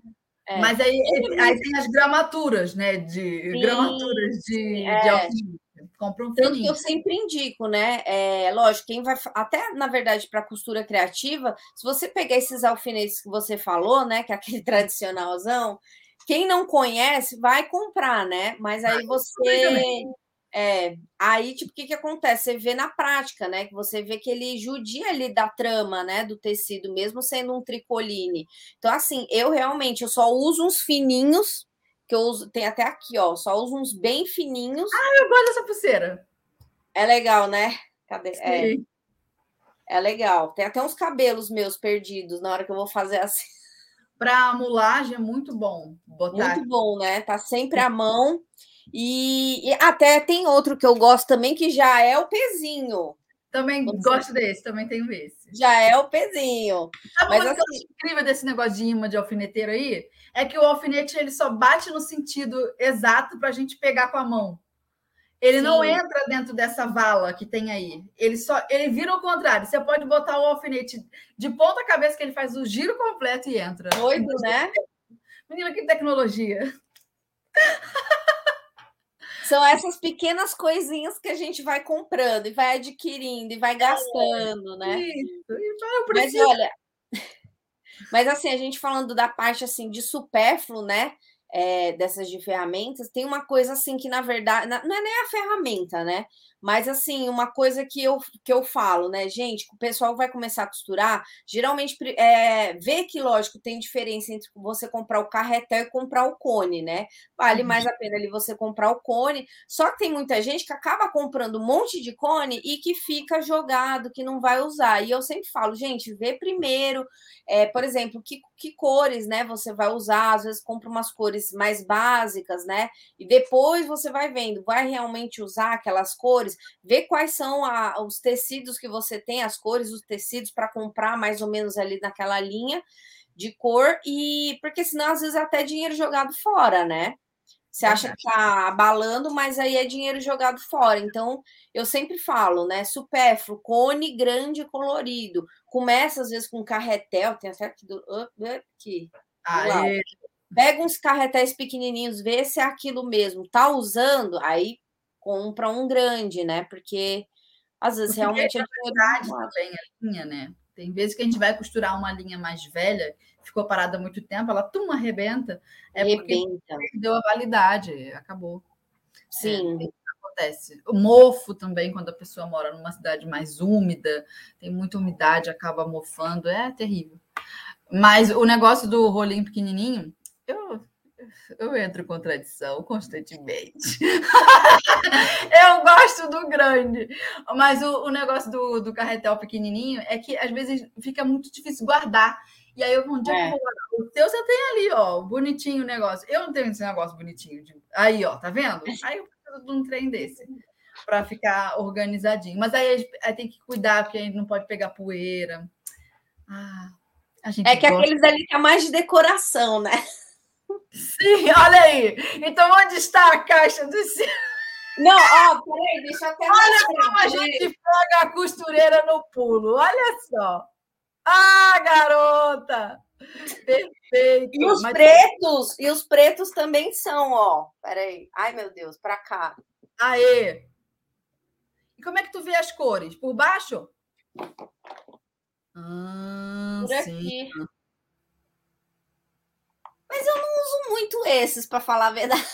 É. Mas aí, aí tem as gramaturas, né? De Sim. gramaturas de, é. de alquimia. Compra um Tanto que eu sempre indico, né? É, lógico, quem vai. Até, na verdade, para costura criativa, se você pegar esses alfinetes que você falou, né? Que é aquele <laughs> tradicionalzão, quem não conhece vai comprar, né? Mas aí você. É, aí, tipo, o que, que acontece? Você vê na prática, né? Que você vê que ele judia ali da trama, né? Do tecido, mesmo sendo um tricoline. Então, assim, eu realmente eu só uso uns fininhos, que eu uso, tem até aqui, ó, só uso uns bem fininhos. Ah, eu gosto dessa pulseira. É legal, né? Cadê? É, é legal. Tem até uns cabelos meus perdidos na hora que eu vou fazer assim. <laughs> Para mulagem é muito bom botar. Muito bom, né? Tá sempre à mão. E, e, até tem outro que eu gosto também, que já é o pezinho. Também gosto desse, também tenho esse. Já é o pezinho. Sabe Mas, assim... que incrível desse negócio de imã de alfineteiro aí? É que o alfinete ele só bate no sentido exato para a gente pegar com a mão. Ele Sim. não entra dentro dessa vala que tem aí. Ele só ele vira ao contrário. Você pode botar o alfinete de ponta cabeça que ele faz o giro completo e entra. Doido, né? Menina, que tecnologia. <laughs> São essas pequenas coisinhas que a gente vai comprando e vai adquirindo e vai gastando, né? Isso. Mas olha, <laughs> mas assim, a gente falando da parte assim de supérfluo, né? É, dessas de ferramentas, tem uma coisa assim que, na verdade, não é nem a ferramenta, né? Mas, assim, uma coisa que eu, que eu falo, né, gente, o pessoal vai começar a costurar, geralmente é, vê que, lógico, tem diferença entre você comprar o carretel e comprar o cone, né? Vale mais a pena ali você comprar o cone. Só que tem muita gente que acaba comprando um monte de cone e que fica jogado, que não vai usar. E eu sempre falo, gente, vê primeiro, é, por exemplo, que, que cores, né, você vai usar. Às vezes compra umas cores mais básicas, né? E depois você vai vendo, vai realmente usar aquelas cores cores, ver quais são a, os tecidos que você tem, as cores dos tecidos para comprar mais ou menos ali naquela linha de cor e porque senão às vezes é até dinheiro jogado fora, né? Você acha que tá abalando, mas aí é dinheiro jogado fora. Então, eu sempre falo, né? Supérfluo, cone grande colorido. Começa às vezes com carretel, tem até aqui do aqui. Pega uns carretéis pequenininhos, vê se é aquilo mesmo. Tá usando, aí compra um grande, né? Porque às vezes Porque realmente é verdade também a linha, né? Tem vezes que a gente vai costurar uma linha mais velha, ficou parada há muito tempo, ela tum, arrebenta. É arrebenta. porque deu a validade, acabou. Sim. É, acontece. O mofo também, quando a pessoa mora numa cidade mais úmida, tem muita umidade, acaba mofando, é terrível. Mas o negócio do rolinho pequenininho, eu eu entro em contradição constantemente. <laughs> eu gosto do grande, mas o, o negócio do, do carretel pequenininho é que às vezes fica muito difícil guardar. E aí, um dia é. o teu você tem ali, ó, bonitinho o negócio. Eu não tenho esse negócio bonitinho. De... Aí, ó, tá vendo? Aí eu preciso de um trem desse para ficar organizadinho. Mas aí, aí, tem que cuidar, porque aí não pode pegar poeira. Ah, é que gosta. aqueles ali tá mais de decoração, né? Sim, olha aí. Então, onde está a caixa do Não, ó, peraí, deixa eu até Olha como a gente pega a costureira no pulo. Olha só. Ah, garota! Perfeito. E os Mas... pretos, e os pretos também são, ó. Peraí. Ai, meu Deus, para cá. Aê! E como é que tu vê as cores? Por baixo? Ah, Por aqui. Mas eu não uso muito esses, para falar a verdade.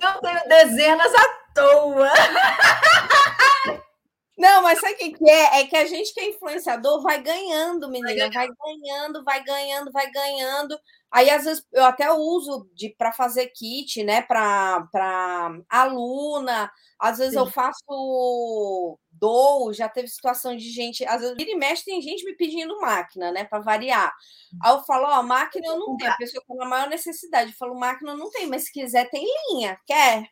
Eu tenho dezenas à toa. <laughs> Não, mas sabe o que, que é? É que a gente que é influenciador vai ganhando, menina, vai ganhando, vai ganhando, vai ganhando. Aí, às vezes, eu até uso para fazer kit, né, para aluna. Às vezes Sim. eu faço dou, já teve situação de gente, às vezes, e mexe, tem gente me pedindo máquina, né, para variar. Aí eu falo, ó, máquina eu não tenho, a pessoa com a maior necessidade. Eu falo, máquina eu não tenho, mas se quiser, tem linha, quer?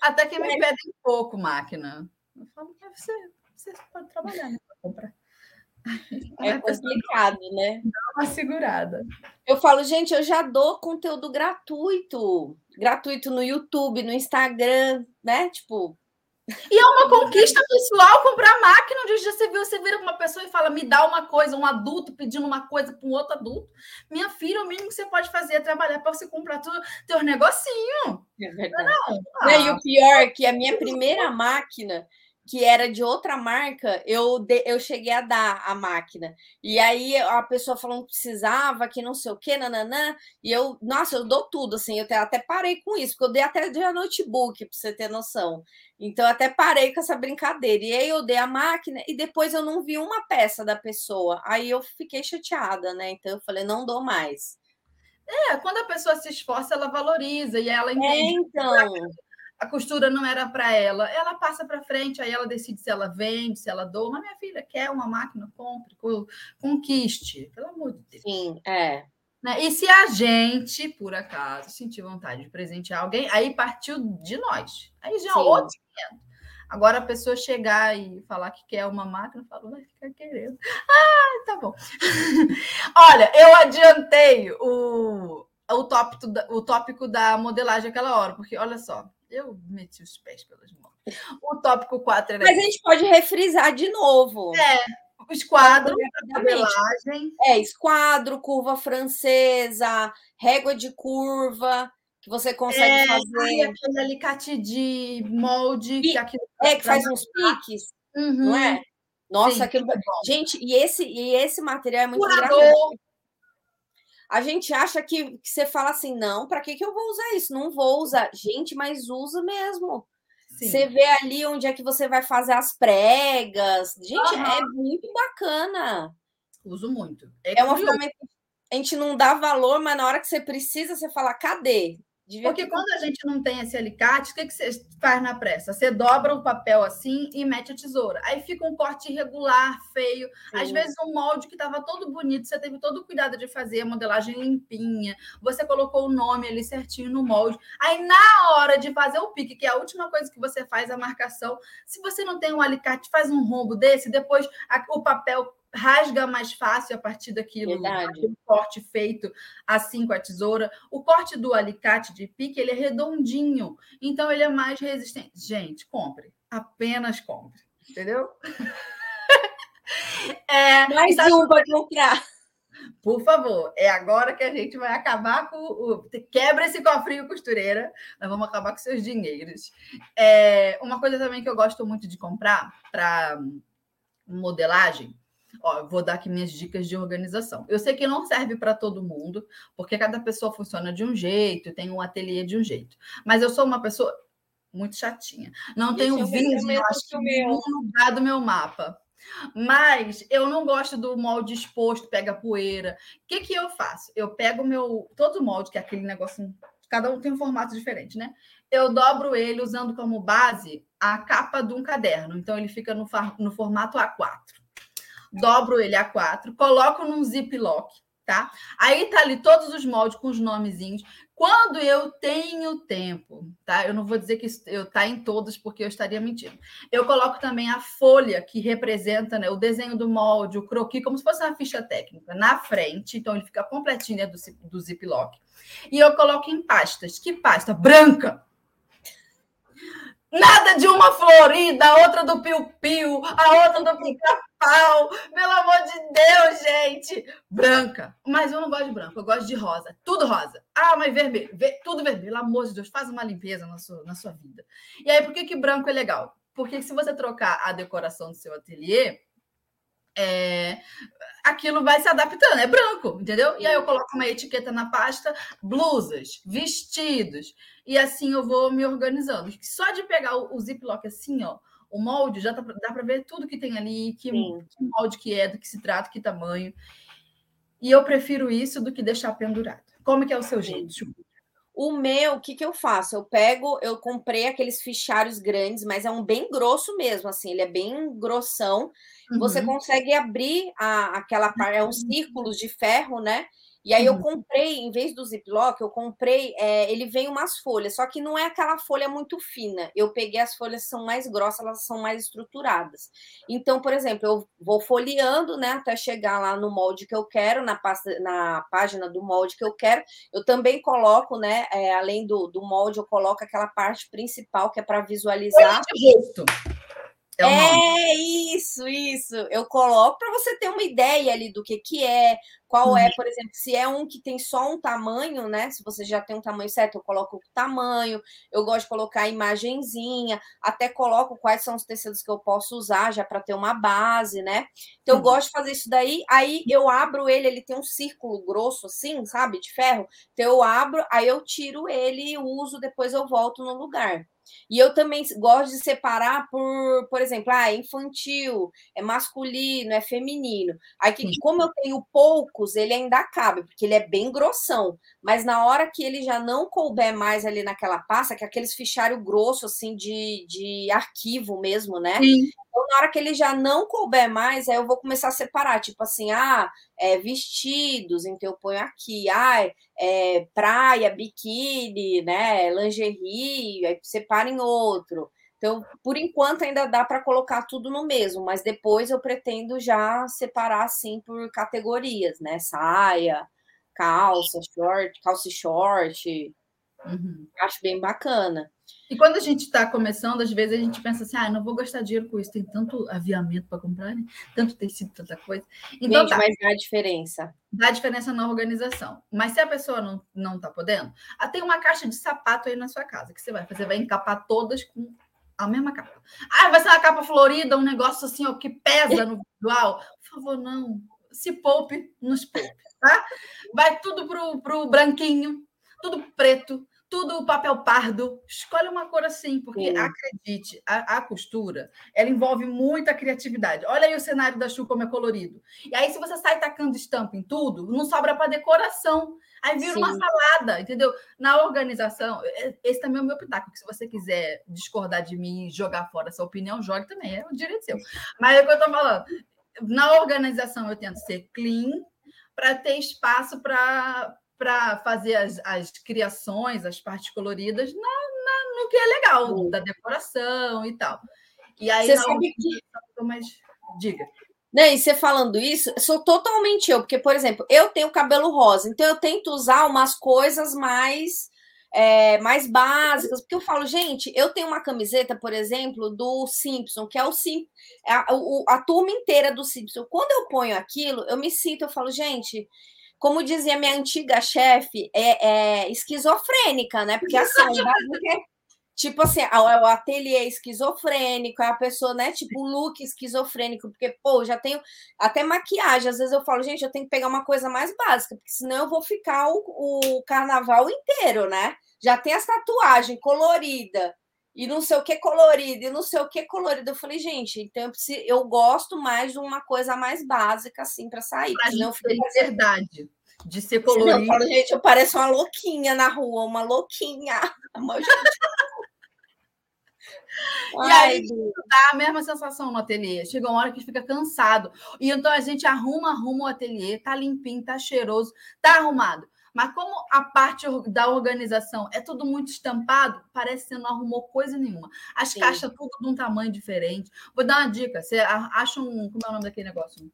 Até que me é. pedem pouco máquina. Eu falo, você, você pode trabalhar, né, para comprar. É complicado, né? Dá uma segurada. Eu falo, gente, eu já dou conteúdo gratuito. Gratuito no YouTube, no Instagram, né? Tipo. E é uma conquista pessoal comprar máquina. Um dia você viu, você vira uma pessoa e fala: me dá uma coisa, um adulto pedindo uma coisa para um outro adulto. Minha filha, o mínimo que você pode fazer é trabalhar para você comprar tudo, teu negocinho. É verdade. Não, não. Ah. E o pior é que a minha primeira máquina que era de outra marca, eu, de, eu cheguei a dar a máquina. E aí a pessoa falou que precisava, que não sei o que, nananã. E eu, nossa, eu dou tudo, assim. Eu até parei com isso, porque eu dei até de notebook, para você ter noção. Então, eu até parei com essa brincadeira. E aí eu dei a máquina e depois eu não vi uma peça da pessoa. Aí eu fiquei chateada, né? Então eu falei, não dou mais. É, quando a pessoa se esforça, ela valoriza e ela entende. É, então a costura não era para ela. Ela passa para frente, aí ela decide se ela vende, se ela doa. Mas minha filha quer uma máquina, compre, conquiste, pelo amor de Deus. Sim, é. Né? E se a gente, por acaso, sentir vontade de presentear alguém, aí partiu de nós. Aí já é outro Agora a pessoa chegar e falar que quer uma máquina, falou, vai ficar querendo. Ah, tá bom. <laughs> Olha, eu adiantei o, o, tópico, o tópico da modelagem aquela hora, porque olha só, eu meti os pés pelas mãos. O tópico 4 era. Mas a gente pode refrisar de novo. É, esquadro, modelagem. É, esquadro, curva francesa, régua de curva, que você consegue é, fazer. aquele alicate de molde. que, aquilo é, que faz uns piques, uhum. não é? Nossa, Sim, aquilo. Gente, e esse, e esse material é muito engraçado. A gente acha que, que você fala assim, não, para que, que eu vou usar isso? Não vou usar. Gente, mas usa mesmo. Sim. Você vê ali onde é que você vai fazer as pregas. Gente, uhum. é muito bacana. Uso muito. É, é uma ferramenta a gente não dá valor, mas na hora que você precisa, você fala, cadê? Devia Porque ter... quando a gente não tem esse alicate, o que, que você faz na pressa? Você dobra o papel assim e mete a tesoura. Aí fica um corte irregular, feio. Sim. Às vezes um molde que estava todo bonito, você teve todo o cuidado de fazer a modelagem limpinha, você colocou o nome ali certinho no molde. Aí na hora de fazer o pique, que é a última coisa que você faz, a marcação, se você não tem um alicate, faz um rombo desse, depois a, o papel rasga mais fácil a partir daquilo, daquele corte feito assim com a tesoura. O corte do alicate de pique, ele é redondinho, então ele é mais resistente. Gente, compre, apenas compre, entendeu? <laughs> é, mais um para comprar. Por favor, é agora que a gente vai acabar com o. Quebra esse cofrinho costureira, nós vamos acabar com seus dinheiros. É, uma coisa também que eu gosto muito de comprar para modelagem Ó, vou dar aqui minhas dicas de organização. Eu sei que não serve para todo mundo, porque cada pessoa funciona de um jeito, tem um ateliê de um jeito. Mas eu sou uma pessoa muito chatinha. Não tenho vídeo, acho que lugar do meu mapa. Mas eu não gosto do molde exposto, pega poeira. O que, que eu faço? Eu pego o meu. Todo molde, que é aquele negócio. Cada um tem um formato diferente, né? Eu dobro ele usando como base a capa de um caderno. Então, ele fica no, no formato A4. Dobro ele A4, coloco num ziplock, tá? Aí tá ali todos os moldes com os nomezinhos. Quando eu tenho tempo, tá? Eu não vou dizer que eu tá em todos porque eu estaria mentindo. Eu coloco também a folha que representa né, o desenho do molde, o croquis, como se fosse uma ficha técnica, na frente. Então ele fica completinho né, do, do ziplock. E eu coloco em pastas. Que pasta? Branca. Nada de uma florida, a outra do piu-piu, a outra do pica-pau. Pelo amor de Deus, gente. Branca. Mas eu não gosto de branco, eu gosto de rosa. Tudo rosa. Ah, mas vermelho. Tudo vermelho. Pelo amor de Deus, faz uma limpeza na sua, na sua vida. E aí, por que, que branco é legal? Porque se você trocar a decoração do seu ateliê, é, aquilo vai se adaptando, é branco, entendeu? E aí eu coloco uma etiqueta na pasta, blusas, vestidos, e assim eu vou me organizando. Só de pegar o, o ziplock assim, ó, o molde, já tá, dá para ver tudo que tem ali, que, que, molde que é, do que se trata, que tamanho. E eu prefiro isso do que deixar pendurado. Como que é o seu jeito? O meu, o que, que eu faço? Eu pego, eu comprei aqueles fichários grandes, mas é um bem grosso mesmo, assim, ele é bem grossão. Uhum. Você consegue abrir a, aquela parte, é um círculos de ferro, né? E aí eu uhum. comprei, em vez do Ziploc, eu comprei, é, ele vem umas folhas, só que não é aquela folha muito fina. Eu peguei as folhas que são mais grossas, elas são mais estruturadas. Então, por exemplo, eu vou folheando, né, até chegar lá no molde que eu quero, na, pasta, na página do molde que eu quero. Eu também coloco, né, é, além do, do molde, eu coloco aquela parte principal que é para visualizar. É, é, isso, isso. Eu coloco para você ter uma ideia ali do que, que é, qual uhum. é, por exemplo, se é um que tem só um tamanho, né? Se você já tem um tamanho certo, eu coloco o tamanho. Eu gosto de colocar a imagenzinha, até coloco quais são os tecidos que eu posso usar já para ter uma base, né? Então, uhum. eu gosto de fazer isso daí. Aí eu abro ele, ele tem um círculo grosso assim, sabe, de ferro. Então, eu abro, aí eu tiro ele e uso, depois eu volto no lugar. E eu também gosto de separar por, por exemplo, ah, é infantil, é masculino, é feminino. Aí, que, como eu tenho poucos, ele ainda cabe, porque ele é bem grossão. Mas na hora que ele já não couber mais ali naquela pasta, que é aqueles fichário grosso, assim, de, de arquivo mesmo, né? Sim. Então, na hora que ele já não couber mais, aí eu vou começar a separar, tipo assim, ah, é, vestidos, então eu ponho aqui, ah, é, praia, biquíni, né, lingerie, aí separa em outro. Então, por enquanto, ainda dá para colocar tudo no mesmo, mas depois eu pretendo já separar assim por categorias, né? Saia, calça, short, calça e short. Uhum. Acho bem bacana. E quando a gente está começando, às vezes a gente pensa assim: ah, não vou gastar dinheiro com isso, tem tanto aviamento para comprar, né? tanto tecido, tanta coisa. Então, gente, tá. mas dá diferença. Dá diferença na organização. Mas se a pessoa não, não tá podendo, ah, tem uma caixa de sapato aí na sua casa que você vai fazer, vai encapar todas com a mesma capa. Ah, vai ser uma capa florida, um negócio assim, ó, que pesa no visual. Por favor, não. Se poupe, nos poupe, tá? Vai tudo pro, pro branquinho, tudo preto, tudo papel pardo. Escolhe uma cor assim, porque Sim. acredite, a, a, costura ela envolve muita criatividade. Olha aí o cenário da Chu como é colorido. E aí, se você sai tacando estampa em tudo, não sobra para decoração. Aí vira Sim. uma salada, entendeu? Na organização, esse também é o meu pitaco. Que se você quiser discordar de mim e jogar fora essa opinião, jogue também, é o direito seu. Mas é o que eu estou falando. Na organização, eu tento ser clean para ter espaço para para fazer as, as criações, as partes coloridas, na, na, no que é legal, da decoração e tal. E aí, você sabe que... mais... Diga. Né, e você falando isso, sou totalmente eu, porque, por exemplo, eu tenho cabelo rosa, então eu tento usar umas coisas mais é, mais básicas, porque eu falo, gente, eu tenho uma camiseta, por exemplo, do Simpson, que é o Sim, a, a, a turma inteira do Simpson. Quando eu ponho aquilo, eu me sinto, eu falo, gente, como dizia minha antiga chefe, é, é, esquizofrênica, né? Porque assim, é, tipo assim, o ateliê é esquizofrênico, a pessoa, né? Tipo, o look esquizofrênico, porque, pô, já tenho até maquiagem. Às vezes eu falo, gente, eu tenho que pegar uma coisa mais básica, porque senão eu vou ficar o, o carnaval inteiro, né? Já tem as tatuagens colorida. e não sei o que colorido, e não sei o que colorido. Eu falei, gente, então eu, preciso, eu gosto mais de uma coisa mais básica, assim, para sair. Pra não ficar verdade. De ser colorido. Eu falo, gente, eu pareço uma louquinha na rua, uma louquinha. <laughs> Uma <laughs> e aí dá a mesma sensação no ateliê. Chega uma hora que fica cansado. E então a gente arruma, arruma o ateliê, tá limpinho, tá cheiroso, tá arrumado. Mas como a parte da organização é tudo muito estampado, parece que você não arrumou coisa nenhuma. As Sim. caixas tudo de um tamanho diferente. Vou dar uma dica. Você acha um. Como é o nome daquele negócio?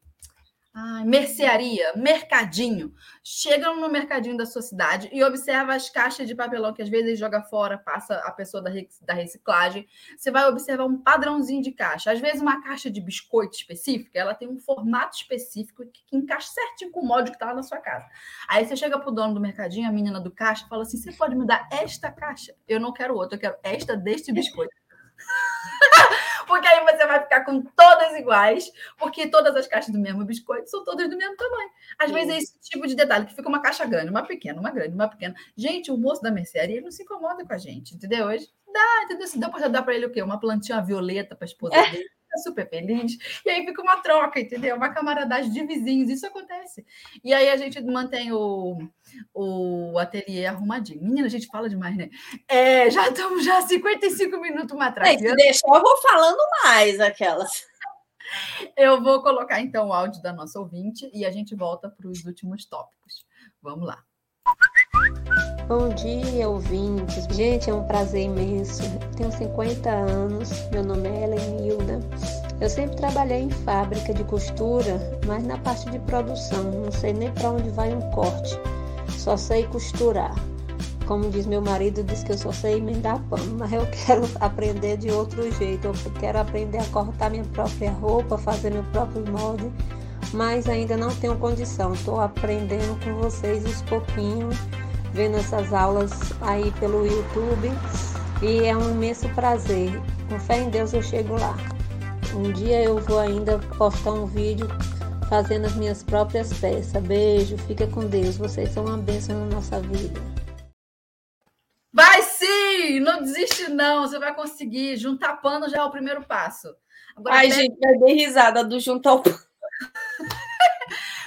Ai, mercearia, mercadinho. Chega no mercadinho da sua cidade e observa as caixas de papelão que às vezes joga fora, passa a pessoa da, reciclagem. Você vai observar um padrãozinho de caixa. Às vezes, uma caixa de biscoito específica, ela tem um formato específico que, que encaixa certinho com o molde que está lá na sua casa. Aí você chega para o dono do mercadinho, a menina do caixa, fala assim: você pode me dar esta caixa? Eu não quero outra, eu quero esta deste biscoito. <laughs> porque aí você vai ficar com todas iguais, porque todas as caixas do mesmo biscoito são todas do mesmo tamanho. Às Sim. vezes é esse tipo de detalhe, que fica uma caixa grande, uma pequena, uma grande, uma pequena. Gente, o moço da mercearia ele não se incomoda com a gente, entendeu? Hoje dá, entendeu? Se dá para dar para ele o quê? Uma plantinha violeta para a esposa é. Dele super feliz. E aí fica uma troca, entendeu? Uma camaradagem de vizinhos, isso acontece. E aí a gente mantém o, o ateliê arrumadinho. Menina, a gente fala demais, né? É, já estamos já 55 minutos mais atrás. Se deixar, eu vou falando mais aquelas. Eu vou colocar então o áudio da nossa ouvinte e a gente volta para os últimos tópicos. Vamos lá. Bom dia, ouvintes. Gente, é um prazer imenso. Tenho 50 anos, meu nome é Helenilda. Eu sempre trabalhei em fábrica de costura, mas na parte de produção. Não sei nem para onde vai um corte, só sei costurar. Como diz meu marido, diz que eu só sei emendar pano, <laughs> mas eu quero aprender de outro jeito. Eu quero aprender a cortar minha própria roupa, fazer meu próprio molde, mas ainda não tenho condição. Estou aprendendo com vocês uns pouquinhos vendo essas aulas aí pelo YouTube e é um imenso prazer. Com fé em Deus eu chego lá. Um dia eu vou ainda postar um vídeo fazendo as minhas próprias peças. Beijo, fica com Deus. Vocês são uma bênção na nossa vida. Vai sim! Não desiste, não. Você vai conseguir. Juntar pano já é o primeiro passo. Agora, Ai, gente, vai dar risada do juntar o pano.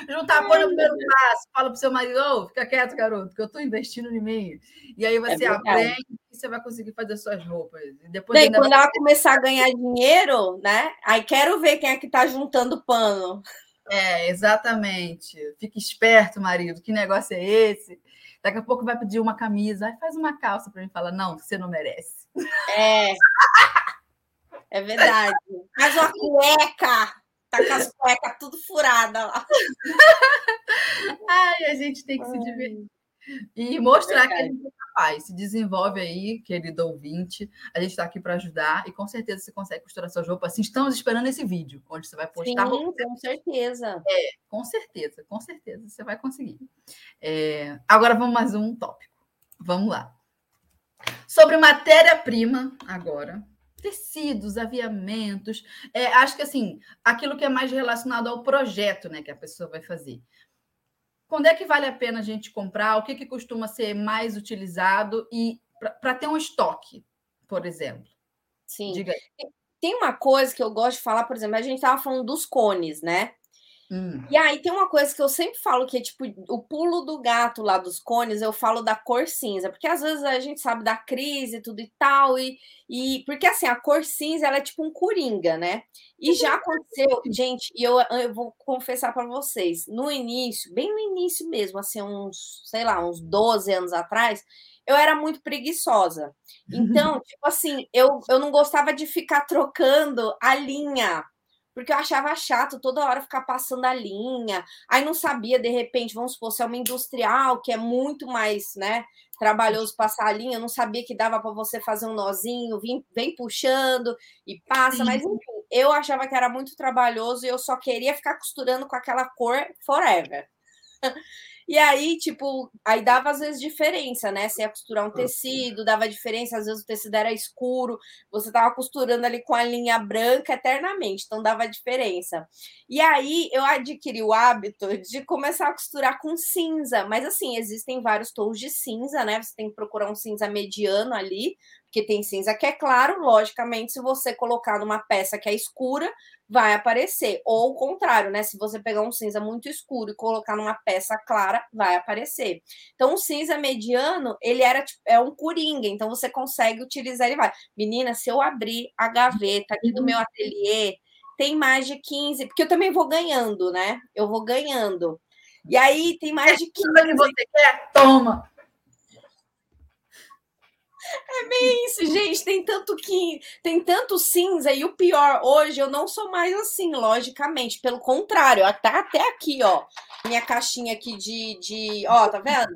Juntar pano é o primeiro passo. Fala pro seu marido, oh, fica quieto, garoto, que eu estou investindo em mim. E aí você é aprende e você vai conseguir fazer suas roupas. E depois Bem, quando ela começar a ganhar dinheiro, né? Aí quero ver quem é que está juntando pano. É, exatamente. Fique esperto, marido. Que negócio é esse? Daqui a pouco vai pedir uma camisa. Aí faz uma calça para mim. Fala, não, você não merece. É. É verdade. Faz uma <laughs> cueca. Tá com as cuecas tudo furada lá. <laughs> Ai, a gente tem que Ai. se divertir. E mostrar é que a gente é capaz. Se desenvolve aí, querido ouvinte. A gente está aqui para ajudar e com certeza você consegue costurar suas roupas. Assim, estamos esperando esse vídeo, onde você vai postar Sim, roupa. com certeza. É, com certeza, com certeza você vai conseguir. É... Agora vamos mais um tópico. Vamos lá. Sobre matéria-prima, agora tecidos, aviamentos. É, acho que assim, aquilo que é mais relacionado ao projeto né, que a pessoa vai fazer. Quando é que vale a pena a gente comprar? O que, que costuma ser mais utilizado e para ter um estoque, por exemplo? Sim. Diga aí. Tem uma coisa que eu gosto de falar, por exemplo, a gente estava falando dos cones, né? Hum. E aí tem uma coisa que eu sempre falo que é tipo o pulo do gato lá dos cones, eu falo da cor cinza, porque às vezes a gente sabe da crise e tudo e tal, e, e porque assim, a cor cinza ela é tipo um coringa, né? E já aconteceu, gente, e eu, eu vou confessar para vocês, no início, bem no início mesmo, assim, uns, sei lá, uns 12 anos atrás, eu era muito preguiçosa. <laughs> Então, tipo assim, eu, eu não gostava de ficar trocando a linha porque eu achava chato toda hora ficar passando a linha, aí não sabia, de repente, vamos supor, se é uma industrial, que é muito mais, né, trabalhoso passar a linha, eu não sabia que dava para você fazer um nozinho, vem, vem puxando e passa, Sim. mas enfim, eu achava que era muito trabalhoso e eu só queria ficar costurando com aquela cor forever. <laughs> E aí, tipo, aí dava às vezes diferença, né? Você ia costurar um tecido, dava diferença, às vezes o tecido era escuro, você tava costurando ali com a linha branca eternamente, então dava diferença. E aí eu adquiri o hábito de começar a costurar com cinza, mas assim, existem vários tons de cinza, né? Você tem que procurar um cinza mediano ali, Porque tem cinza que é claro, logicamente, se você colocar numa peça que é escura, vai aparecer. Ou o contrário, né? Se você pegar um cinza muito escuro e colocar numa peça clara, vai aparecer. Então, o cinza mediano, ele era tipo, é um coringa, então você consegue utilizar ele vai. Menina, se eu abrir a gaveta aqui do meu ateliê, tem mais de 15, porque eu também vou ganhando, né? Eu vou ganhando. E aí tem mais de 15. que você quer? Toma! É bem isso, gente. Tem tanto que tem tanto cinza e o pior, hoje eu não sou mais assim, logicamente. Pelo contrário, até até aqui, ó, minha caixinha aqui de, de, ó, tá vendo?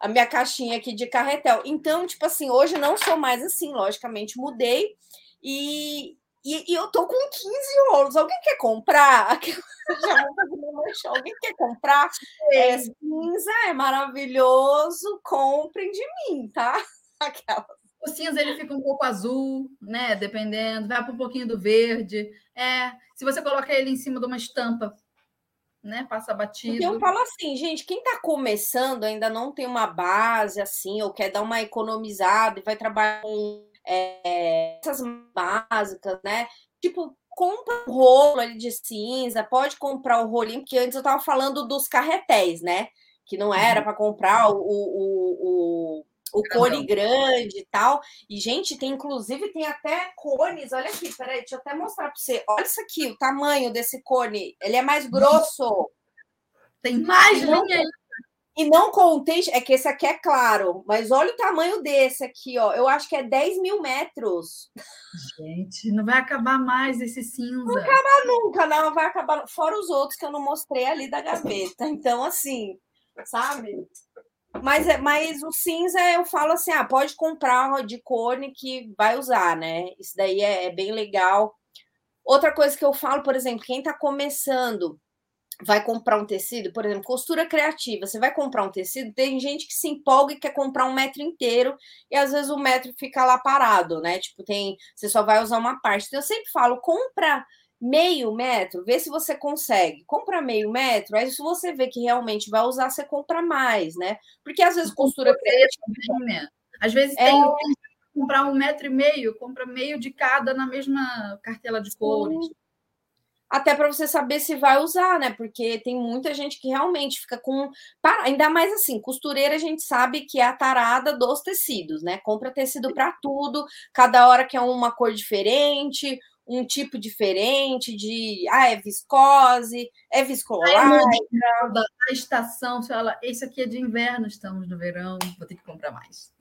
A minha caixinha aqui de carretel. Então, tipo assim, hoje não sou mais assim, logicamente mudei e, e, e eu tô com 15 rolos. Alguém quer comprar? <laughs> Já vou fazer meu Alguém quer comprar? É, cinza é maravilhoso. Comprem de mim, tá? <laughs> Aquela. O cinza ele fica um pouco azul, né? Dependendo, vai para um pouquinho do verde. É, se você coloca ele em cima de uma estampa, né? Passa batido. eu falo assim, gente, quem está começando ainda não tem uma base assim, ou quer dar uma economizada e vai trabalhar com é, essas básicas, né? Tipo, compra um rolo ali de cinza, pode comprar o rolinho, porque antes eu estava falando dos carretéis, né? Que não era uhum. para comprar o, o, o o cone grande e tal. E, gente, tem inclusive, tem até cones. Olha aqui, peraí, deixa eu até mostrar para você. Olha isso aqui, o tamanho desse cone. Ele é mais grosso. Tem mais linha aí. E não contei, é que esse aqui é claro, mas olha o tamanho desse aqui, ó. Eu acho que é 10 mil metros. Gente, não vai acabar mais esse cinza. Não acaba nunca, não. Vai acabar. Fora os outros que eu não mostrei ali da gaveta. Então, assim, sabe? Mas, é, mas o cinza eu falo assim: ah, pode comprar de cone que vai usar, né? Isso daí é, é bem legal. Outra coisa que eu falo, por exemplo, quem está começando vai comprar um tecido, por exemplo, costura criativa, você vai comprar um tecido, tem gente que se empolga e quer comprar um metro inteiro, e às vezes o metro fica lá parado, né? Tipo, tem, você só vai usar uma parte. Então, eu sempre falo, compra meio metro, vê se você consegue. Compra meio metro, aí se você vê que realmente vai usar, você compra mais, né? Porque às vezes costura criativa. Né? Às vezes é... tem, tem que comprar um metro e meio, compra meio de cada na mesma cartela de cores. Até para você saber se vai usar, né? Porque tem muita gente que realmente fica com. Ainda mais assim, costureira a gente sabe que é a tarada dos tecidos, né? Compra tecido para tudo, cada hora quer uma cor diferente, um tipo diferente de ah, é viscose, é viscolar. A estação, você fala, esse aqui é de inverno, estamos no verão, vou ter que comprar mais.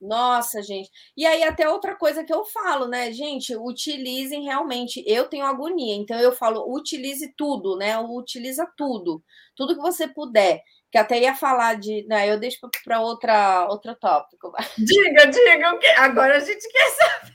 Nossa, gente. E aí, até outra coisa que eu falo, né, gente? Utilizem realmente. Eu tenho agonia, então eu falo, utilize tudo, né? Utiliza tudo. Tudo que você puder. Que até ia falar de. Né, eu deixo para outra outro tópico. Diga, diga. Agora a gente quer saber.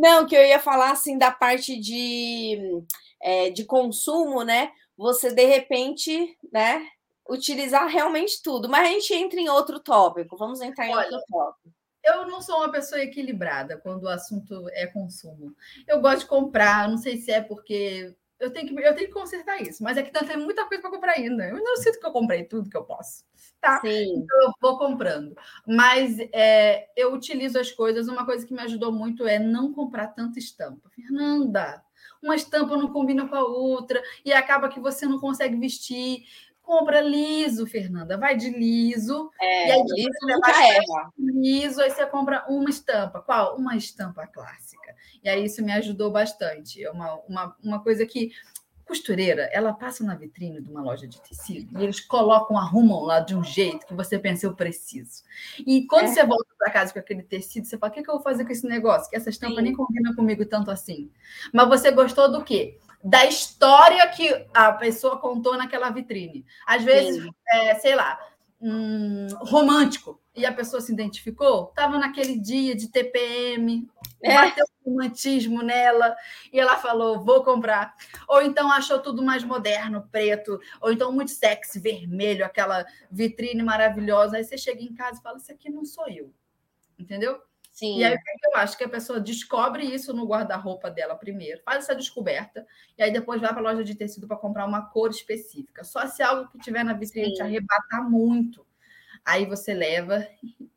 Não, que eu ia falar assim da parte de, é, de consumo, né? Você de repente, né? Utilizar realmente tudo, mas a gente entra em outro tópico. Vamos entrar em Olha, outro tópico. Eu não sou uma pessoa equilibrada quando o assunto é consumo. Eu gosto de comprar, não sei se é porque eu tenho que, eu tenho que consertar isso, mas é que tem muita coisa para comprar ainda. Eu não sinto que eu comprei tudo que eu posso. Tá? Sim. Então eu vou comprando. Mas é, eu utilizo as coisas. Uma coisa que me ajudou muito é não comprar tanta estampa. Fernanda, uma estampa não combina com a outra e acaba que você não consegue vestir. Compra liso, Fernanda. Vai de liso. É, e aí liso nunca erra. Liso, aí você compra uma estampa. Qual? Uma estampa clássica. E aí isso me ajudou bastante. É uma, uma, uma coisa que costureira, ela passa na vitrine de uma loja de tecido e eles colocam, arrumam lá de um jeito que você pensa, eu preciso. E quando é. você volta para casa com aquele tecido, você fala, o que, que eu vou fazer com esse negócio? Que essa estampa Sim. nem combina comigo tanto assim. Mas você gostou do quê? Da história que a pessoa contou naquela vitrine. Às vezes, é, sei lá, um, romântico e a pessoa se identificou, estava naquele dia de TPM, é. bateu o romantismo nela e ela falou: vou comprar. Ou então achou tudo mais moderno, preto, ou então muito sexy, vermelho, aquela vitrine maravilhosa. Aí você chega em casa e fala: Isso aqui não sou eu. Entendeu? Sim. E aí eu acho que a pessoa descobre isso no guarda-roupa dela primeiro, faz essa descoberta, e aí depois vai para a loja de tecido para comprar uma cor específica. Só se algo que tiver na vitrine Sim. te arrebatar muito, aí você leva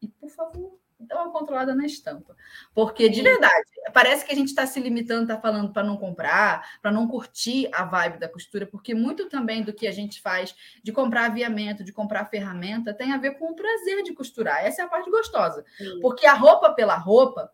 e, por favor, dá uma controlada na estampa. Porque, de verdade, parece que a gente está se limitando, está falando para não comprar, para não curtir a vibe da costura, porque muito também do que a gente faz de comprar aviamento, de comprar ferramenta, tem a ver com o prazer de costurar. Essa é a parte gostosa. Sim. Porque a roupa pela roupa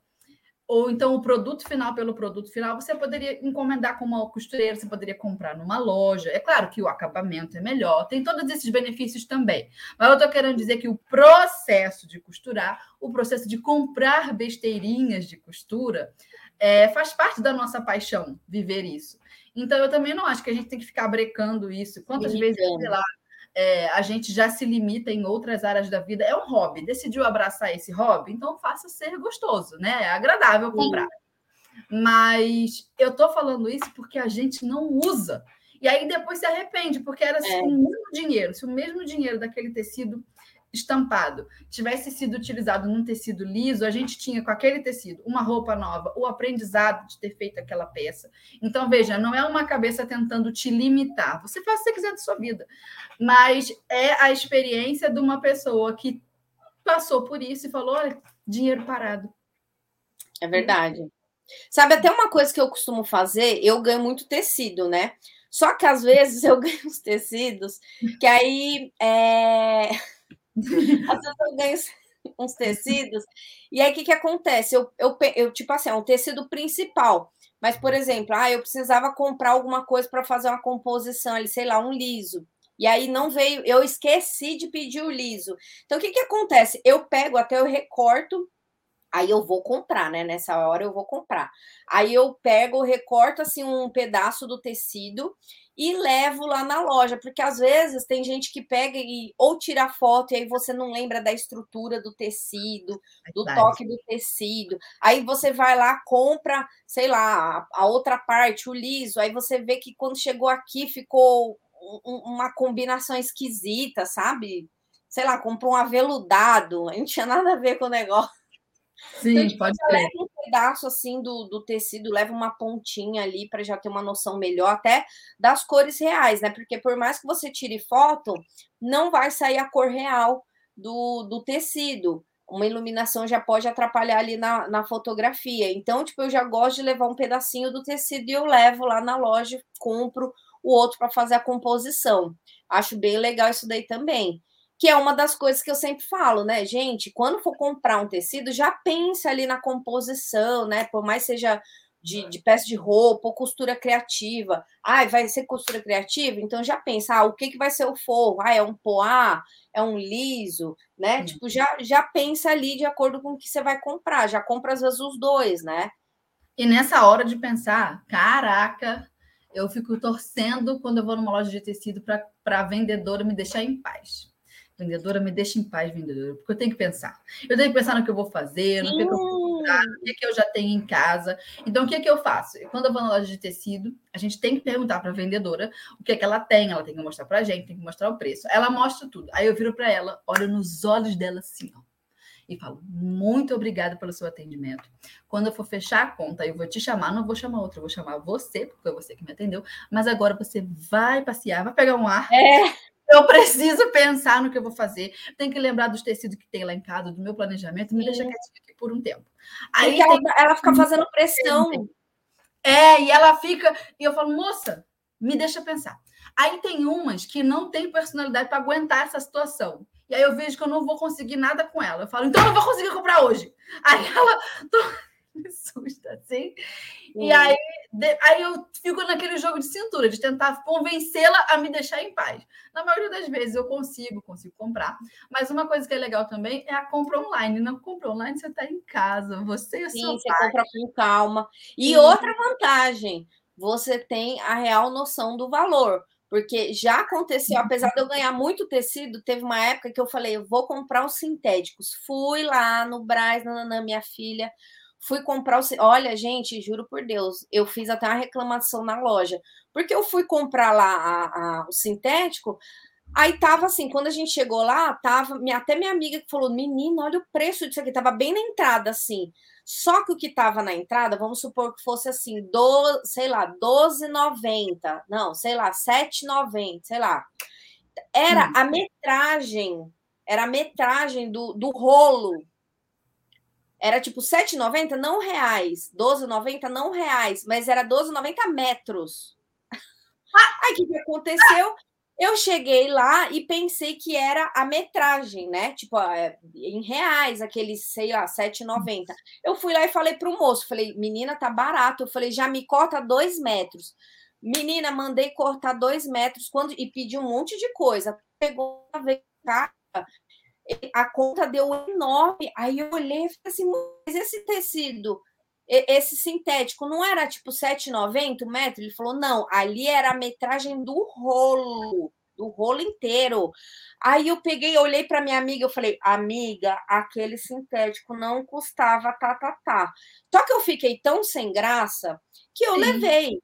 ou então o produto final pelo produto final, você poderia encomendar com uma costureira, você poderia comprar numa loja. É claro que o acabamento é melhor, tem todos esses benefícios também. Mas eu estou querendo dizer que o processo de costurar, o processo de comprar besteirinhas de costura, é, faz parte da nossa paixão viver isso. Então, eu também não acho que a gente tem que ficar brecando isso. Quantas vezes, sei lá, é, a gente já se limita em outras áreas da vida. É um hobby. Decidiu abraçar esse hobby, então faça ser gostoso, né? É agradável comprar. Sim. Mas eu tô falando isso porque a gente não usa. E aí depois se arrepende, porque era assim, é. o mesmo dinheiro, se o mesmo dinheiro daquele tecido estampado tivesse sido utilizado num tecido liso, a gente tinha com aquele tecido uma roupa nova, o aprendizado de ter feito aquela peça. Então, veja, não é uma cabeça tentando te limitar. Você faz o que você quiser da sua vida. Mas é a experiência de uma pessoa que passou por isso e falou: olha, dinheiro parado. É verdade. Sabe, até uma coisa que eu costumo fazer, eu ganho muito tecido, né? Só que às vezes eu <laughs> ganho os tecidos que aí é uns tecidos, e aí o que, que acontece? Eu, eu, eu, tipo assim, é um tecido principal, mas, por exemplo, ah, eu precisava comprar alguma coisa para fazer uma composição ali, sei lá, um liso. E aí não veio, eu esqueci de pedir o liso. Então, o que, que acontece? Eu pego, até eu recorto Aí eu vou comprar, né? Nessa hora eu vou comprar. Aí eu pego, recorto assim um pedaço do tecido e levo lá na loja, porque às vezes tem gente que pega e ou tira foto e aí você não lembra da estrutura do tecido, do toque do tecido. Aí você vai lá, compra, sei lá, a outra parte, o liso, aí você vê que quando chegou aqui ficou uma combinação esquisita, sabe? Sei lá, comprou um aveludado, <laughs> não tinha nada a ver com o negócio. Sim, então, tipo, pode ser. Leva um pedaço assim do, do tecido, leva uma pontinha ali para já ter uma noção melhor até das cores reais, né? Porque por mais que você tire foto, não vai sair a cor real do, do tecido. Uma iluminação já pode atrapalhar ali na, na fotografia. Então, tipo, eu já gosto de levar um pedacinho do tecido e eu levo lá na loja, compro o outro para fazer a composição. Acho bem legal isso daí também que é uma das coisas que eu sempre falo, né, gente? Quando for comprar um tecido, já pensa ali na composição, né? Por mais seja de, de peça de roupa ou costura criativa. Ah, vai ser costura criativa? Então já pensa, ah, o que, que vai ser o forro? Ah, é um poá? É um liso? Né? Hum. Tipo, já, já pensa ali de acordo com o que você vai comprar. Já compra às vezes os dois, né? E nessa hora de pensar, caraca, eu fico torcendo quando eu vou numa loja de tecido para a vendedora me deixar em paz. Vendedora, me deixa em paz, vendedora, porque eu tenho que pensar. Eu tenho que pensar no que eu vou fazer, no que, que eu vou comprar, no que, que eu já tenho em casa. Então, o que, que eu faço? Quando eu vou na loja de tecido, a gente tem que perguntar para a vendedora o que, que ela tem, ela tem que mostrar para a gente, tem que mostrar o preço. Ela mostra tudo. Aí eu viro para ela, olho nos olhos dela assim, ó e falo: muito obrigada pelo seu atendimento. Quando eu for fechar a conta, eu vou te chamar, não vou chamar outra, eu vou chamar você, porque foi você que me atendeu. Mas agora você vai passear, vai pegar um ar. É. Eu preciso pensar no que eu vou fazer. Tenho que lembrar dos tecidos que tem lá em casa, do meu planejamento, me deixa quietinha aqui por um tempo. Aí tem... ela, ela, fica fazendo pressão. É, e ela fica. E eu falo, moça, me deixa pensar. Aí tem umas que não tem personalidade para aguentar essa situação. E aí eu vejo que eu não vou conseguir nada com ela. Eu falo, então eu não vou conseguir comprar hoje. Aí ela <laughs> me assusta assim. E aí, de, aí eu fico naquele jogo de cintura, de tentar convencê-la a me deixar em paz. Na maioria das vezes eu consigo, consigo comprar. Mas uma coisa que é legal também é a compra online. Não compra online, você está em casa, você e Sim, você pai. compra com calma. E Sim. outra vantagem, você tem a real noção do valor. Porque já aconteceu, apesar de eu ganhar muito tecido, teve uma época que eu falei, eu vou comprar os sintéticos. Fui lá no Braz, na minha filha, fui comprar o. Olha, gente, juro por Deus, eu fiz até uma reclamação na loja, porque eu fui comprar lá a, a, o sintético. Aí tava assim, quando a gente chegou lá, tava até minha amiga que falou: Menina, olha o preço disso aqui, tava bem na entrada, assim. Só que o que tava na entrada, vamos supor que fosse assim, do, sei lá, 12,90, não, sei lá, 7,90, sei lá. Era hum. a metragem, era a metragem do, do rolo Era tipo 7,90 não reais, 12,90 não reais, mas era 12,90 metros. Aí o que, que aconteceu? Eu cheguei lá e pensei que era a metragem, né? Tipo, é, em reais, aqueles, sei lá, 7,90. Eu fui lá e falei para o moço, falei, menina, tá barato. Eu falei, já me corta dois metros. Menina, mandei cortar dois metros quando e pedi um monte de coisa. Pegou a ver a conta deu enorme. Aí eu olhei e falei assim, mas esse tecido, esse sintético, não era tipo 7,90 metro? Ele falou, não, ali era a metragem do rolo, do rolo inteiro. Aí eu peguei, olhei para minha amiga, eu falei, amiga, aquele sintético não custava tá, tá, tá. Só que eu fiquei tão sem graça que eu Sim. levei.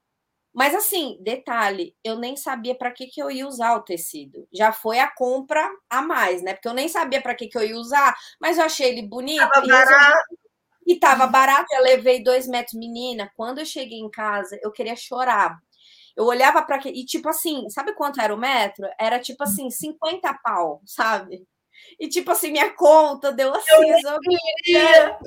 Mas assim, detalhe, eu nem sabia para que, que eu ia usar o tecido. Já foi a compra a mais, né? Porque eu nem sabia para que, que eu ia usar, mas eu achei ele bonito. Tava e barato. E tava barato, eu levei dois metros. Menina, quando eu cheguei em casa, eu queria chorar. Eu olhava para que. E tipo assim, sabe quanto era o metro? Era tipo assim, 50 pau, sabe? E tipo assim, minha conta deu assim. Eu queria.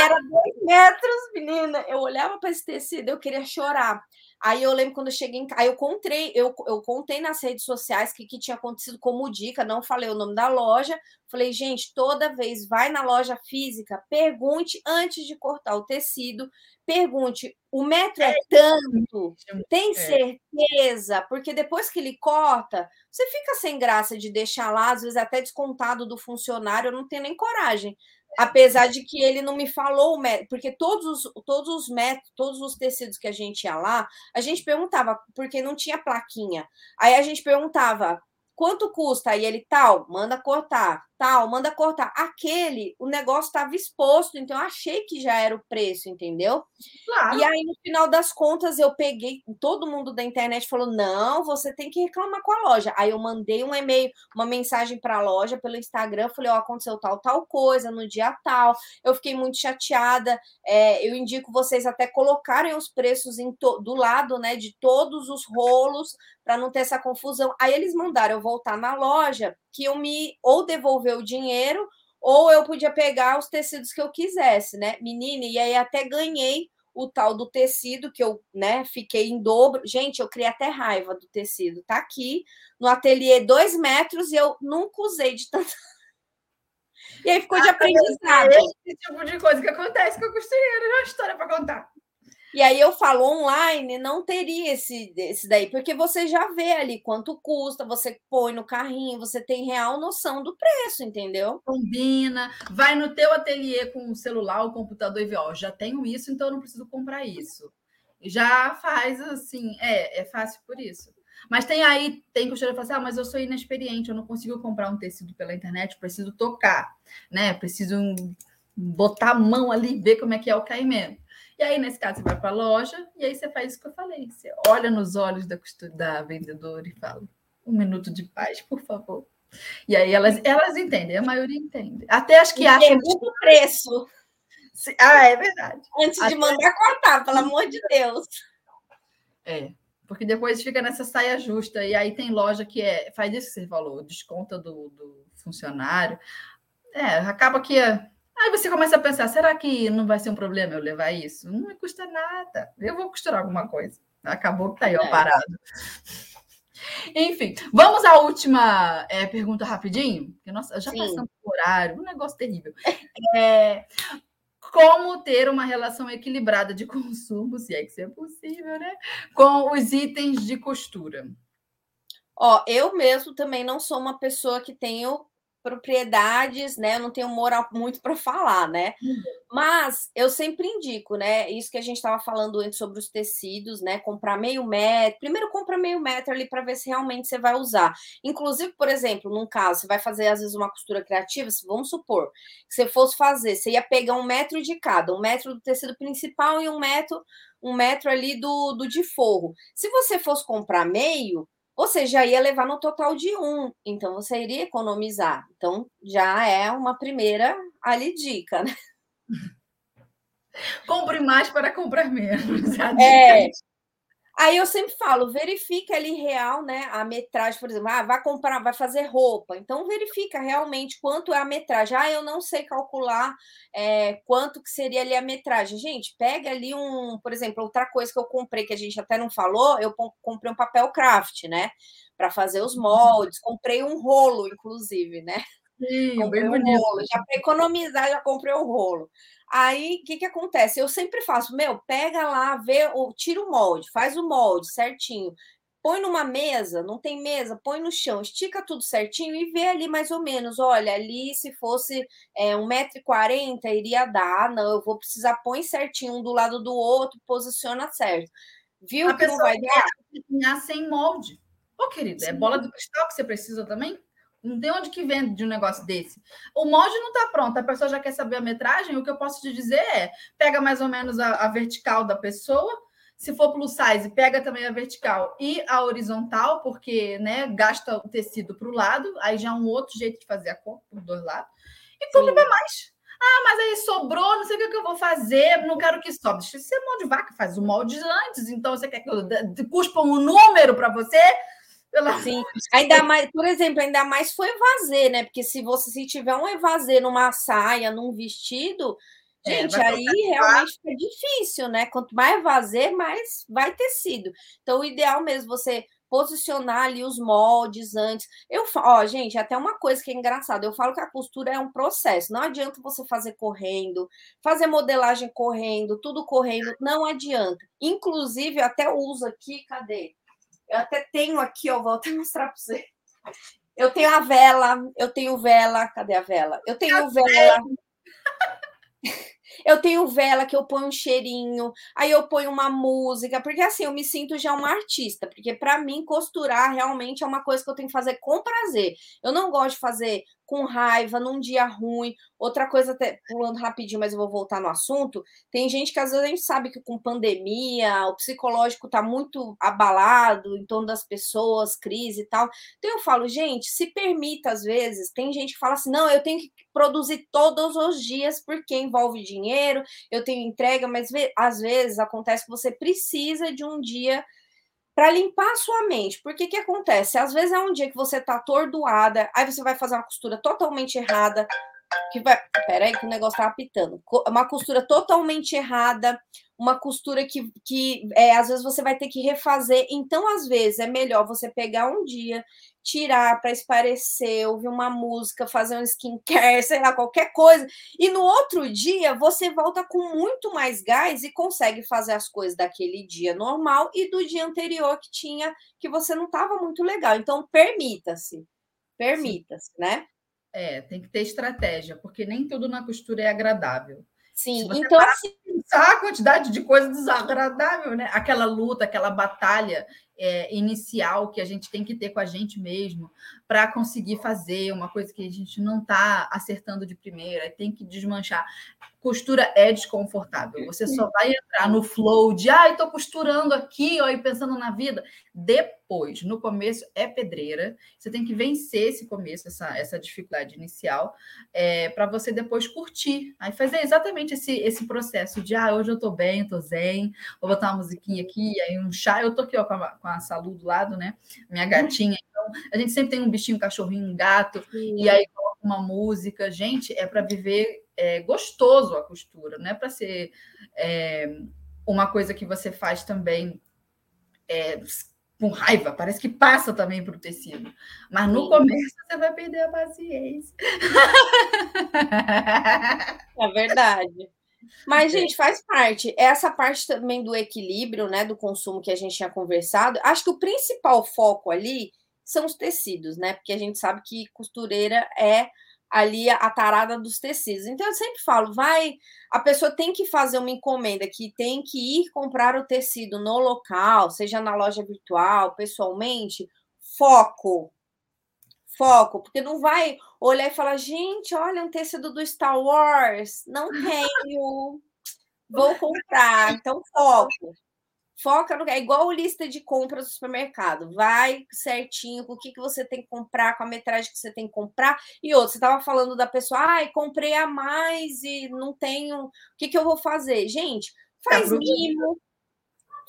Era dois metros, menina. Eu olhava para esse tecido, eu queria chorar. Aí eu lembro quando eu cheguei em casa, eu contei, eu, eu contei nas redes sociais que, que tinha acontecido como dica, não falei o nome da loja. Falei, gente, toda vez vai na loja física, pergunte antes de cortar o tecido, pergunte, o metro é, é tanto, tem é. certeza? Porque depois que ele corta, você fica sem graça de deixar lá, às vezes até descontado do funcionário, eu não tenho nem coragem apesar de que ele não me falou o método, porque todos os, todos os métodos, todos os tecidos que a gente ia lá, a gente perguntava, porque não tinha plaquinha. Aí a gente perguntava, quanto custa? Aí ele, tal, manda cortar, tal, manda cortar. Aquele, o negócio estava exposto, então eu achei que já era o preço, entendeu? Claro. E aí, no final das contas, eu peguei, todo mundo da internet falou: não, você tem que reclamar com a loja. Aí eu mandei um e-mail, uma mensagem para a loja pelo Instagram, falei: ó, oh, aconteceu tal, tal coisa no dia tal. Eu fiquei muito chateada. É, eu indico vocês até colocarem os preços do lado, né, de todos os rolos para não ter essa confusão. Aí eles mandaram eu voltar na loja, que eu me ou devolver o dinheiro, ou eu podia pegar os tecidos que eu quisesse, né? Menina, e aí até ganhei o tal do tecido que eu, né, fiquei em dobro. Gente, eu criei até raiva do tecido. Tá aqui no ateliê dois metros e eu nunca usei de tanto. <laughs> E aí ficou de ah, aprendizado. É esse tipo de coisa que acontece com a costureira, é uma história para contar. E aí eu falo online, não teria esse, esse daí, porque você já vê ali quanto custa, você põe no carrinho, você tem real noção do preço, entendeu? Combina, vai no teu ateliê com o celular, o computador e vê, ó, já tenho isso, então eu não preciso comprar isso. Já faz assim, é, é fácil por isso. Mas tem aí, tem costureira que fala assim, ah, mas eu sou inexperiente, eu não consigo comprar um tecido pela internet, preciso tocar, né? Preciso botar a mão ali, ver como é que é o caimento. E aí, nesse caso, você vai para a loja e aí você faz isso que eu falei. Você olha nos olhos da, da vendedora e fala: um minuto de paz, por favor. E aí elas, elas entendem, a maioria entende. Até as que acham. o preço. Ah, é verdade. Antes Até... de mandar cortar, pelo amor de Deus. É, porque depois fica nessa saia justa. E aí tem loja que é, faz isso que você falou, desconta do, do funcionário. É, acaba que é, Aí você começa a pensar: será que não vai ser um problema eu levar isso? Não me custa nada. Eu vou costurar alguma coisa. Acabou que tá aí, ó, é. parado. Enfim, vamos à última é, pergunta rapidinho, porque nossa, já Sim. passamos por horário, um negócio terrível. <laughs> É, como ter uma relação equilibrada de <laughs> consumo, se é que isso é possível, né? Com os itens de costura. Ó, eu mesmo também não sou uma pessoa que tenho propriedades, né? Eu não tenho moral muito para falar, né? Uhum. Mas eu sempre indico, né? Isso que a gente estava falando antes sobre os tecidos, né? Comprar meio metro. Primeiro compra meio metro ali para ver se realmente você vai usar. Inclusive, por exemplo, num caso, você vai fazer às vezes uma costura criativa, vamos supor que você fosse fazer, você ia pegar um metro de cada, um metro do tecido principal e um metro, um metro ali do, do de forro. Se você fosse comprar meio, você já ia levar no total de um, então você iria economizar. Então já é uma primeira ali dica, né? <laughs> Compre mais para comprar menos. É. Aí eu sempre falo, verifica ali real, né? A metragem, por exemplo, ah, vai comprar, vai fazer roupa. Então verifica realmente quanto é a metragem. Ah, eu não sei calcular é, quanto que seria ali a metragem. Gente, pega ali um, por exemplo, outra coisa que eu comprei que a gente até não falou, eu comprei um papel craft, né? Para fazer os moldes. Comprei um rolo, inclusive, né? Sim, comprei bem um bonito. rolo. Já para economizar, já comprei o um rolo. Aí, o que, que acontece? Eu sempre faço, meu, pega lá, vê, tira o molde, faz o molde certinho, põe numa mesa, não tem mesa, põe no chão, estica tudo certinho e vê ali mais ou menos. Olha, ali se fosse é, 1,40m iria dar. Não, eu vou precisar, põe certinho um do lado do outro, posiciona certo. Viu A que não vai dar? Sem molde. Ô, querido, é bola do cristal que você precisa também? Não tem onde que vende de um negócio desse. O molde não está pronto, a pessoa já quer saber a metragem. O que eu posso te dizer é: pega mais ou menos a, a vertical da pessoa. Se for plus size, pega também a vertical e a horizontal, porque né, gasta o tecido para o lado, aí já é um outro jeito de fazer a compra por dois lados. E compra para mais. Ah, mas aí sobrou, não sei o que, eu vou fazer, não quero que sobre. Deixa ser mão de vaca, faz o molde antes, então você quer que eu cuspa um número para você? Pela... Sim, ainda mais, por exemplo, ainda mais foi evasê, né? Porque se você se tiver um evasê numa saia, num vestido, é, gente, aí realmente fica difícil, né? Quanto mais evasê, mais vai tecido. Então, o ideal mesmo você posicionar ali os moldes antes. Eu ó, gente, até uma coisa que é engraçada, eu falo que a costura é um processo. Não adianta você fazer correndo, fazer modelagem correndo, tudo correndo, não adianta. Inclusive, eu até uso aqui, cadê? Eu até tenho aqui, ó, vou até mostrar para você. Eu tenho a vela, eu tenho vela, cadê a vela? Eu tenho vela. Eu tenho vela que eu ponho um cheirinho, aí eu ponho uma música, porque assim eu me sinto já uma artista, porque para mim costurar realmente é uma coisa que eu tenho que fazer com prazer. Eu não gosto de fazer com raiva, num dia ruim. Outra coisa, até pulando rapidinho, mas eu vou voltar no assunto. Tem gente que às vezes a gente sabe que com pandemia, o psicológico está muito abalado em torno das pessoas, crise e tal. Então eu falo, gente, se permita às vezes. Tem gente que fala assim: não, eu tenho que produzir todos os dias porque envolve dinheiro, eu tenho entrega, mas às vezes acontece que você precisa de um dia para limpar a sua mente. Porque que acontece? Às vezes é um dia que você tá atordoada, aí você vai fazer uma costura totalmente errada, que vai. Peraí, que o negócio tá apitando. Uma costura totalmente errada, uma costura que, que é, às vezes você vai ter que refazer. Então, às vezes, é melhor você pegar um dia tirar para esparecer, ouvir uma música, fazer um skincare, <laughs> sei lá, qualquer coisa. E no outro dia você volta com muito mais gás e consegue fazer as coisas daquele dia normal e do dia anterior que tinha que você não estava muito legal. Então permita-se. Permita-se, né? É, tem que ter estratégia, porque nem tudo na costura é agradável. Sim, então assim, a quantidade de coisa desagradável, né? Aquela luta, aquela batalha é, inicial que a gente tem que ter com a gente mesmo para conseguir fazer uma coisa que a gente não está acertando de primeira, tem que desmanchar. Costura é desconfortável. Você só vai entrar no flow de, ah, estou costurando aqui, ó, e pensando na vida. Depois, no começo é pedreira. Você tem que vencer esse começo, essa, essa dificuldade inicial, é, para você depois curtir. Aí fazer exatamente esse, esse processo de, ah, hoje eu estou bem, estou zen, vou botar uma musiquinha aqui, aí um chá. Eu tô aqui ó, com, a, com a Salu do lado, né? Minha gatinha. Então, a gente sempre tem um bichinho, um cachorrinho, um gato, Sim. e aí coloca uma música. Gente, é para viver é, gostoso a costura, não é para ser é, uma coisa que você faz também é, com raiva, parece que passa também para o tecido. Mas no Sim. começo você vai perder a paciência. É verdade. Mas, gente, faz parte. Essa parte também do equilíbrio, né, do consumo que a gente tinha conversado. Acho que o principal foco ali são os tecidos, né? Porque a gente sabe que costureira é ali a tarada dos tecidos. Então eu sempre falo, vai, a pessoa tem que fazer uma encomenda que tem que ir comprar o tecido no local, seja na loja virtual, pessoalmente, foco. Foco, porque não vai olhar e falar, gente, olha um tecido do Star Wars, não <laughs> tenho, vou comprar. Então, foco. Foca no. É igual lista de compras do supermercado. Vai certinho com o que, que você tem que comprar, com a metragem que você tem que comprar. E outro, você estava falando da pessoa, ai, comprei a mais e não tenho. O que, que eu vou fazer? Gente, faz mimo.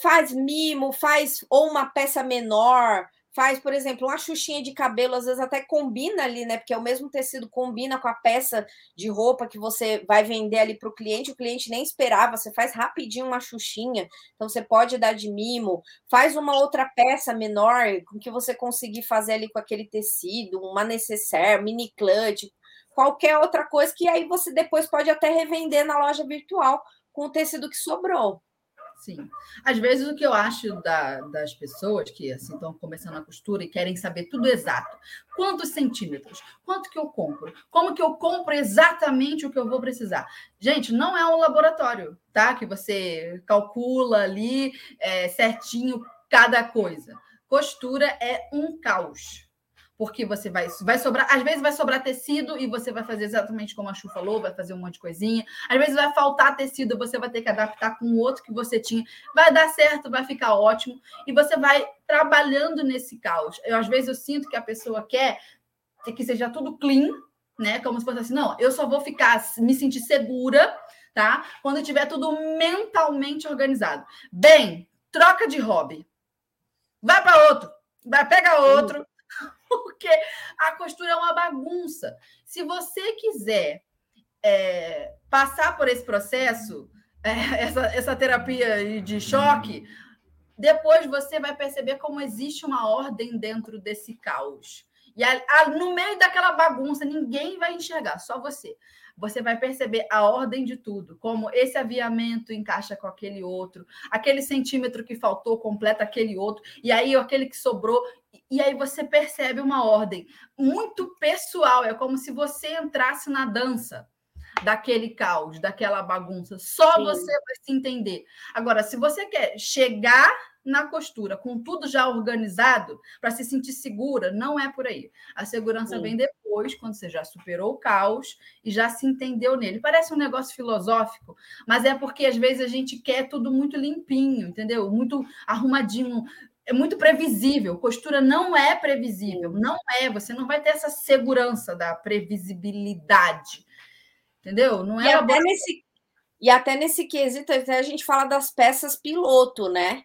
faz mimo, faz ou uma peça menor, faz, por exemplo, uma xuxinha de cabelo, às vezes até combina ali, né? Porque é o mesmo tecido combina com a peça de roupa que você vai vender ali para o cliente, o cliente nem esperava, você faz rapidinho uma xuxinha, então você pode dar de mimo, faz uma outra peça menor com que você conseguir fazer ali com aquele tecido, uma necessaire, mini clutch, qualquer outra coisa que aí você depois pode até revender na loja virtual com o tecido que sobrou. Sim. Às vezes o que eu acho da, das pessoas que assim estão começando a costura e querem saber tudo exato. Quantos centímetros? Quanto que eu compro? Como que eu compro exatamente o que eu vou precisar? Gente, não é um laboratório, tá? Que você calcula ali é, certinho cada coisa. Costura é um caos porque você vai, vai sobrar, às vezes vai sobrar tecido e você vai fazer exatamente como a Chu falou, vai fazer um monte de coisinha. Às vezes vai faltar tecido, você vai ter que adaptar com o outro que você tinha. Vai dar certo, vai ficar ótimo e você vai trabalhando nesse caos. Eu às vezes eu sinto que a pessoa quer que seja tudo clean, né? Como se fosse assim, não, eu só vou ficar me sentir segura, tá? Quando tiver tudo mentalmente organizado. Bem, troca de hobby. Vai para outro, vai pega outro <laughs> porque a costura é uma bagunça. Se você quiser é, passar por esse processo, é, <laughs> essa, essa terapia de choque, depois você vai perceber como existe uma ordem dentro desse caos. E a, a, no meio daquela bagunça, ninguém vai enxergar, só você você vai perceber a ordem de tudo, como esse aviamento encaixa com aquele outro, aquele centímetro que faltou completa aquele outro, e aí aquele que sobrou, e aí você percebe uma ordem muito pessoal, é como se você entrasse na dança daquele caos, daquela bagunça. Só Sim. você vai se entender. Agora, se você quer chegar na costura, com tudo já organizado, para se sentir segura, não é por aí. A segurança Sim. vem depois, quando você já superou o caos e já se entendeu nele. Parece um negócio filosófico, mas é porque às vezes a gente quer tudo muito limpinho, entendeu? Muito arrumadinho. É muito previsível. Costura não é previsível, não é. Você não vai ter essa segurança da previsibilidade, entendeu? Não é. E até, nesse, e até nesse quesito, até a gente fala das peças piloto, né?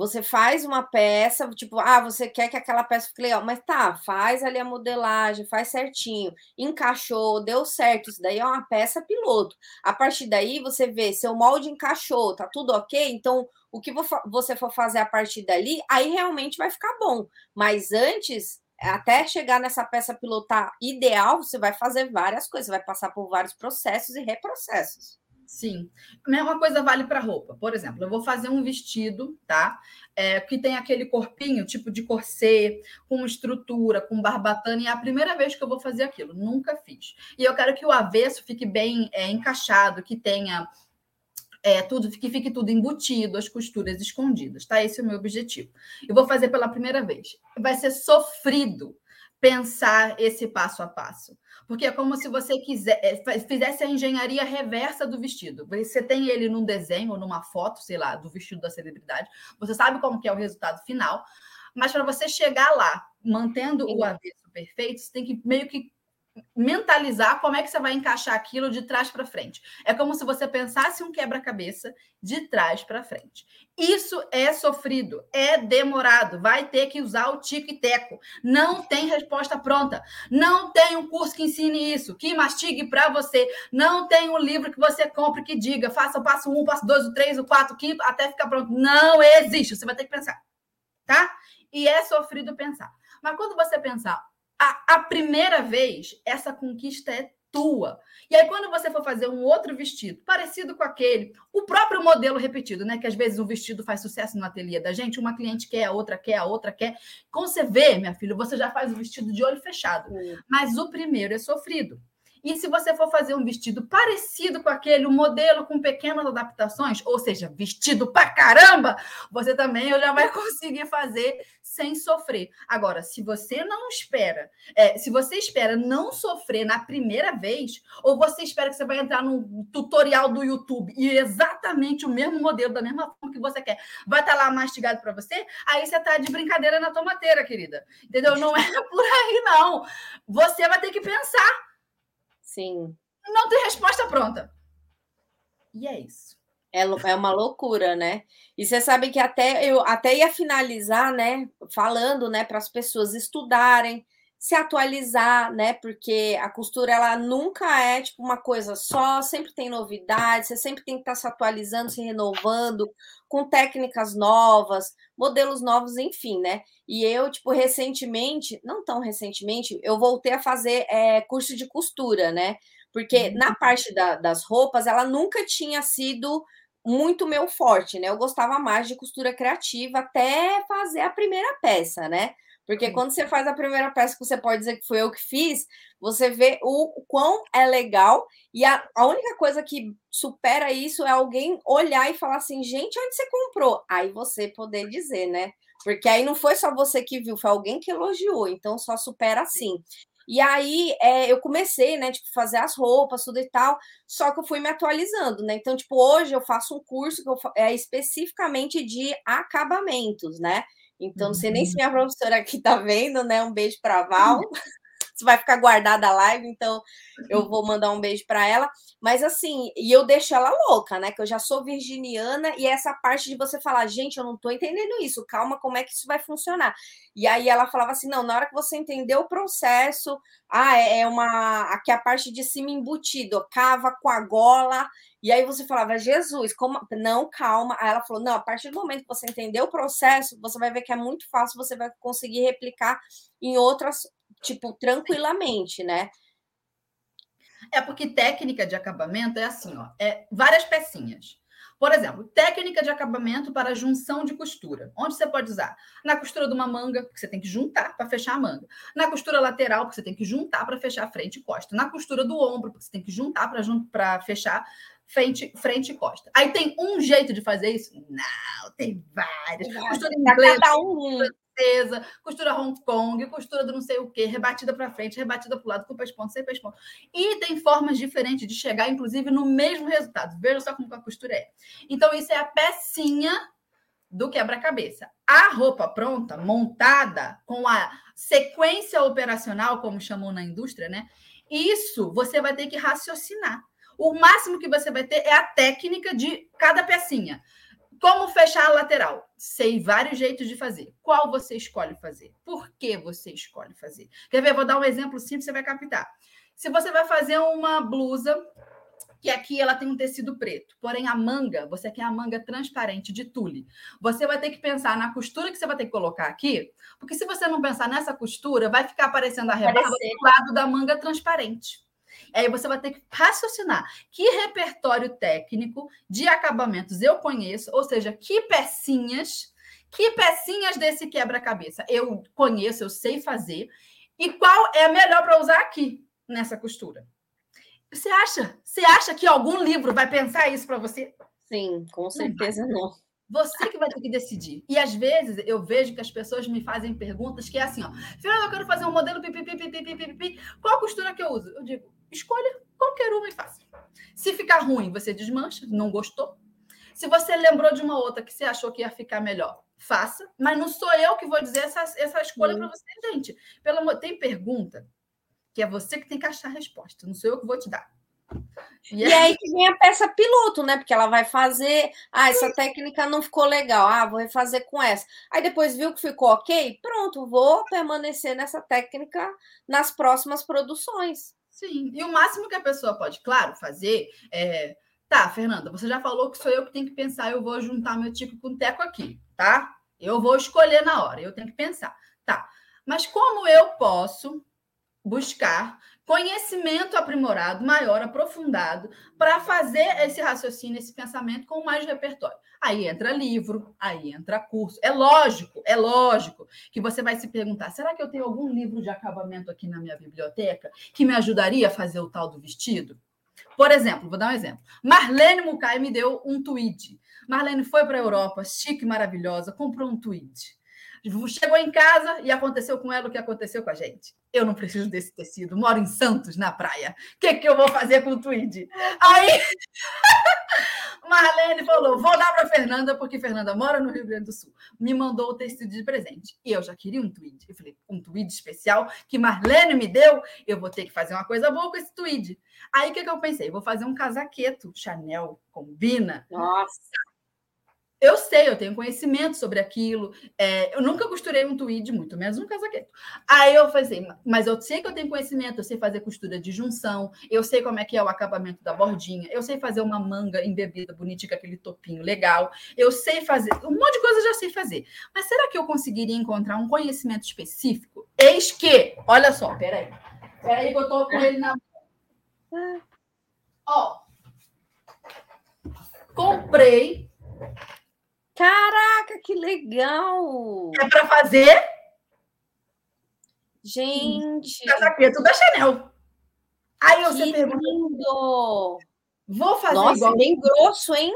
Você faz uma peça, tipo, ah, você quer que aquela peça fique legal, mas tá, faz ali a modelagem, faz certinho, encaixou, deu certo, isso daí é uma peça piloto. A partir daí você vê, seu molde encaixou, tá tudo ok, então o que você for fazer a partir dali, aí realmente vai ficar bom. Mas antes, até chegar nessa peça pilotar ideal, você vai fazer várias coisas, vai passar por vários processos e reprocessos. Sim. A mesma coisa vale para roupa. Por exemplo, eu vou fazer um vestido, tá? É, que tem aquele corpinho, tipo de corset, com estrutura, com barbatana, e é a primeira vez que eu vou fazer aquilo. Nunca fiz. E eu quero que o avesso fique bem é, encaixado, que tenha é, tudo, que fique tudo embutido, as costuras escondidas, tá? Esse é o meu objetivo. Eu vou fazer pela primeira vez. Vai ser sofrido pensar esse passo a passo. Porque é como se você quiser, é, fizesse a engenharia reversa do vestido. Você tem ele num desenho ou numa foto, sei lá, do vestido da celebridade. Você sabe como que é o resultado final. Mas para você chegar lá, mantendo o avesso perfeito, você tem que meio que mentalizar como é que você vai encaixar aquilo de trás para frente. É como se você pensasse um quebra-cabeça de trás para frente. Isso é sofrido, é demorado, vai ter que usar o tico e teco. Não tem resposta pronta. Não tem um curso que ensine isso, que mastigue para você. Não tem um livro que você compre que diga, faça o passo um, o passo dois, o três, o quatro, o quinto, até ficar pronto. Não existe. Você vai ter que pensar, tá? E é sofrido pensar. Mas quando você pensar, a, a primeira vez, essa conquista é tua. E aí, quando você for fazer um outro vestido parecido com aquele, o próprio modelo repetido, né? Que às vezes um vestido faz sucesso no ateliê da gente, uma cliente quer, a outra quer, a outra quer. Quando você vê, minha filha, você já faz o vestido de olho fechado. Mas o primeiro é sofrido. E se você for fazer um vestido parecido com aquele, um modelo com pequenas adaptações, ou seja, vestido pra caramba, você também já vai <laughs> conseguir fazer sem sofrer. Agora, se você não espera, é, se você espera não sofrer na primeira vez, ou você espera que você vai entrar num tutorial do YouTube e exatamente o mesmo modelo, da mesma forma que você quer, vai estar tá lá mastigado para você, aí você está de brincadeira na tomateira, querida. Entendeu? Não é <laughs> por aí, não. Você vai ter que pensar Sim. Não tem resposta pronta. E é isso. É, é uma loucura, né? E você sabe que até eu até ia finalizar, né, falando, né, para as pessoas estudarem, se atualizar, né? Porque a costura ela nunca é tipo uma coisa só, sempre tem novidades, você sempre tem que estar tá se atualizando, se renovando, com técnicas novas, modelos novos, enfim, né? E eu, tipo, recentemente, não tão recentemente, eu voltei a fazer é, curso de costura, né? Porque uhum. na parte da, das roupas, ela nunca tinha sido muito meu forte, né? Eu gostava mais de costura criativa até fazer a primeira peça, né? Porque quando você faz a primeira peça que você pode dizer que foi eu que fiz, você vê o, o quão é legal. E a, a única coisa que supera isso é alguém olhar e falar assim: gente, onde você comprou? Aí você poder dizer, né? Porque aí não foi só você que viu, foi alguém que elogiou. Então só supera assim. E aí é, eu comecei, né, tipo, fazer as roupas, tudo e tal, só que eu fui me atualizando, né? Então, tipo, hoje eu faço um curso que eu, é especificamente de acabamentos, né? Então, não sei nem se uhum. minha professora aqui tá vendo, né? Um beijo para Val. <laughs> Vai ficar guardada a live, então eu vou mandar um beijo para ela. Mas assim, e eu deixo ela louca, né? Que eu já sou virginiana e essa parte de você falar, gente, eu não tô entendendo isso, calma, como é que isso vai funcionar? E aí ela falava assim: não, na hora que você entender o processo, ah, é, é uma. Aqui a parte de cima embutido, cava com a gola. E aí você falava, Jesus, como. Não, calma. Aí ela falou: não, a partir do momento que você entender o processo, você vai ver que é muito fácil, você vai conseguir replicar em outras tipo, tranquilamente, né? É porque técnica de acabamento é assim, ó, é várias pecinhas. Por exemplo, técnica de acabamento para junção de costura. Onde você pode usar? Na costura de uma manga, porque você tem que juntar para fechar a manga. Na costura lateral, porque você tem que juntar para fechar frente e costa. Na costura do ombro, porque você tem que juntar para fechar frente, frente e costa. Aí tem um jeito de fazer isso? Não, tem vários. Costura inglesa, cada um francesa, costura Hong Kong, costura do não sei o quê, rebatida para frente, rebatida para o lado, com pesponto, sem pesponto. E tem formas diferentes de chegar, inclusive, no mesmo resultado. Veja só como a costura é. Então, isso é a pecinha do quebra-cabeça. A roupa pronta, montada, com a sequência operacional, como chamam na indústria, né? Isso você vai ter que raciocinar. O máximo que você vai ter é a técnica de cada pecinha. Como fechar a lateral? Sei vários jeitos de fazer. Qual você escolhe fazer? Por que você escolhe fazer? Quer ver? Vou dar um exemplo simples, você vai captar. Se você vai fazer uma blusa que aqui ela tem um tecido preto, porém a manga, você quer a manga transparente de tule. Você vai ter que pensar na costura que você vai ter que colocar aqui, porque se você não pensar nessa costura, vai ficar aparecendo a rebarba do lado da manga transparente. Aí você vai ter que raciocinar que repertório técnico de acabamentos eu conheço, ou seja, que pecinhas, que pecinhas desse quebra-cabeça eu conheço, eu sei fazer, e qual é a melhor para usar aqui nessa costura. Você acha? Você acha que algum livro vai pensar isso para você? Sim, com certeza não. não. Você que vai ter que decidir. E às vezes eu vejo que as pessoas me fazem perguntas que é assim, ó. Fernanda, eu quero fazer um modelo pipi, pipi, pipi, pipi, Qual costura que eu uso? Eu digo, escolha qualquer uma e faça. Se ficar ruim, você desmancha, não gostou. Se você lembrou de uma outra que você achou que ia ficar melhor, faça. Mas não sou eu que vou dizer essa, essa escolha para você, gente. Pelo amor, tem pergunta que é você que tem que achar a resposta. Não sou eu que vou te dar. E, e aí que vem a peça piloto, né? Porque ela vai fazer. Ah, essa técnica não ficou legal. Ah, vou refazer com essa. Aí depois viu que ficou ok. Pronto, vou permanecer nessa técnica nas próximas produções. Sim. E o máximo que a pessoa pode, claro, fazer é. Tá, Fernanda, você já falou que sou eu que tenho que pensar, eu vou juntar meu tico com teco aqui, tá? Eu vou escolher na hora, eu tenho que pensar. Tá. Mas como eu posso buscar conhecimento aprimorado, maior, aprofundado, para fazer esse raciocínio, esse pensamento com mais repertório. Aí entra livro, aí entra curso. É lógico, é lógico que você vai se perguntar: será que eu tenho algum livro de acabamento aqui na minha biblioteca que me ajudaria a fazer o tal do vestido? Por exemplo, vou dar um exemplo. Marlene Mukai me deu um tweed. Marlene foi para a Europa, chique, maravilhosa, comprou um tweed. Chegou em casa e aconteceu com ela o que aconteceu com a gente. Eu não preciso desse tecido, moro em Santos, na praia. O que, que eu vou fazer com o tweed? Aí. <laughs> Marlene falou: vou dar para Fernanda, porque Fernanda mora no Rio Grande do Sul. Me mandou o tecido de presente. E eu já queria um tweed. Eu falei: um tweed especial que Marlene me deu, eu vou ter que fazer uma coisa boa com esse tweed. Aí o que, que eu pensei? Vou fazer um casaqueto Chanel, combina. Nossa. Eu sei, eu tenho conhecimento sobre aquilo. É, eu nunca costurei um tweed, muito menos um casaqueto. Aí eu falei, mas eu sei que eu tenho conhecimento, eu sei fazer costura de junção, eu sei como é que é o acabamento da bordinha, eu sei fazer uma manga embebida bonitinha com aquele topinho legal, eu sei fazer, um monte de coisa eu já sei fazer. Mas será que eu conseguiria encontrar um conhecimento específico? Eis que, olha só, peraí. Peraí que eu tô com ele na mão. Ó, comprei Caraca, que legal! É para fazer? Gente. Casaqueto da Chanel. Aí você que pergunta. Lindo. Vou fazer Nossa, igual. bem grosso, hein?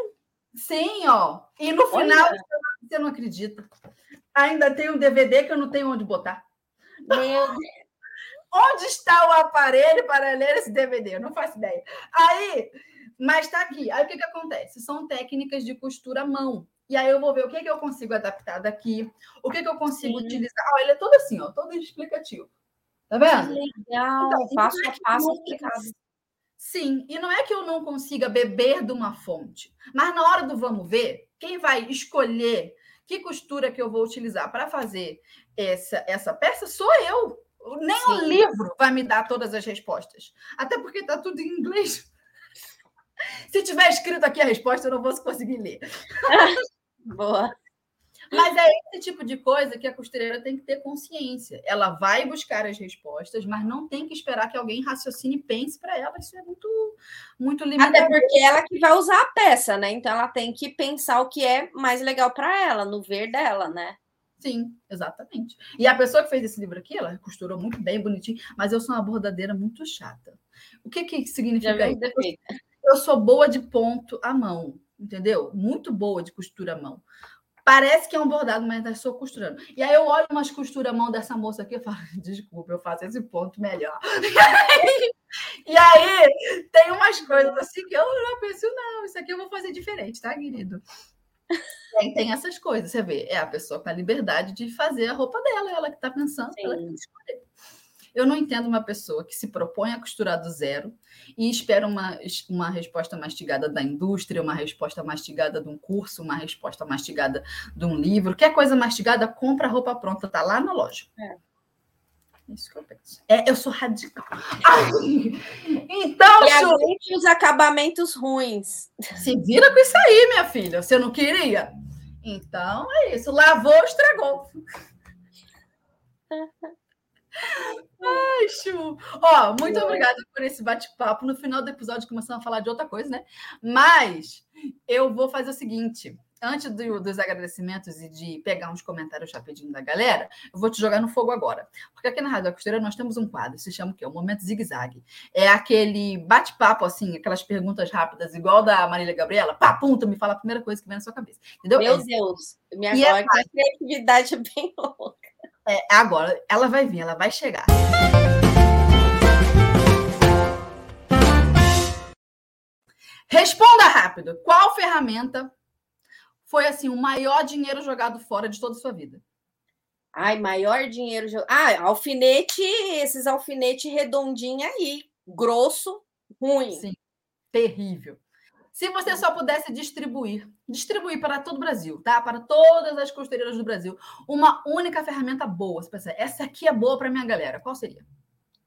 Sim, ó. E no final, Olha. você não acredita. Ainda tem um DVD que eu não tenho onde botar. Meu <laughs> Deus. Onde está o aparelho para ler esse DVD? Eu não faço ideia. Aí, mas está aqui. Aí o que, que acontece? São técnicas de costura à mão. E aí eu vou ver o que, que eu consigo adaptar daqui, o que, que eu consigo Sim. utilizar. Ó, ele é todo assim, ó, todo explicativo. Tá vendo? Que legal. Então, passo é a passo explicado. Sim, e não é que eu não consiga beber de uma fonte, mas na hora do vamos ver, quem vai escolher que costura que eu vou utilizar para fazer essa, essa peça sou eu. Nem o Sim. livro vai me dar todas as respostas. Até porque está tudo em inglês. <laughs> Se tiver escrito aqui a resposta, eu não vou conseguir ler. <laughs> Boa. Mas é esse tipo de coisa que a costureira tem que ter consciência. Ela vai buscar as respostas, mas não tem que esperar que alguém raciocine e pense para ela. Isso é muito, muito Até limitador. porque ela que vai usar a peça, né? Então ela tem que pensar o que é mais legal para ela, no ver dela, né? Sim, exatamente. E a pessoa que fez esse livro aqui, ela costurou muito bem, bonitinho, mas eu sou uma bordadeira muito chata. O que que significa isso? Eu sou boa de ponto à mão, entendeu? Muito boa de costura à mão. Parece que é um bordado, mas eu estou costurando. E aí eu olho umas costuras à mão dessa moça aqui e falo, <laughs> desculpa, eu faço esse ponto melhor. <laughs> E aí tem umas coisas assim que eu já penso, não, isso aqui eu vou fazer diferente, tá, querido? Aí tem essas coisas, você vê, é a pessoa com a liberdade de fazer a roupa dela, ela que está pensando, ela que tem que escolher. Eu não entendo uma pessoa que se propõe a costurar do zero e espera uma, uma resposta mastigada da indústria, uma resposta mastigada de um curso, uma resposta mastigada de um livro. Quer coisa mastigada, compra a roupa pronta, tá lá na loja. É. Isso que eu penso. É, eu sou radical. Ai, então, E aguente os acabamentos ruins. se vira com isso aí, minha filha. Você não queria? Então é isso. Lavou, estragou. <laughs> Ai, Chu. Ó, muito obrigada por esse bate-papo. No final do episódio começamos a falar de outra coisa, né? Mas eu vou fazer o seguinte. Antes do- dos agradecimentos e de pegar uns comentários rapidinho da galera, eu vou te jogar no fogo agora. Porque aqui na Rádio da Costeira nós temos um quadro, se chama o quê? O Momento Zigue-Zague. É aquele bate-papo, assim, aquelas perguntas rápidas, igual da Marília Gabriela. Pá, pum, tu me fala a primeira coisa que vem na sua cabeça. Entendeu? Meu É- Deus, minha, é agora, minha criatividade é bem louca. É, agora, ela vai vir, ela vai chegar. Responda rápido. Qual ferramenta foi assim o maior dinheiro jogado fora de toda a sua vida? Ai, maior dinheiro. Ah, alfinete, esses alfinetes redondinhos aí, grosso, ruim. Sim. Terrível. Se você só pudesse distribuir, distribuir para todo o Brasil, tá? Para todas as costureiras do Brasil, uma única ferramenta boa. Você pensa, essa aqui é boa para minha galera. Qual seria?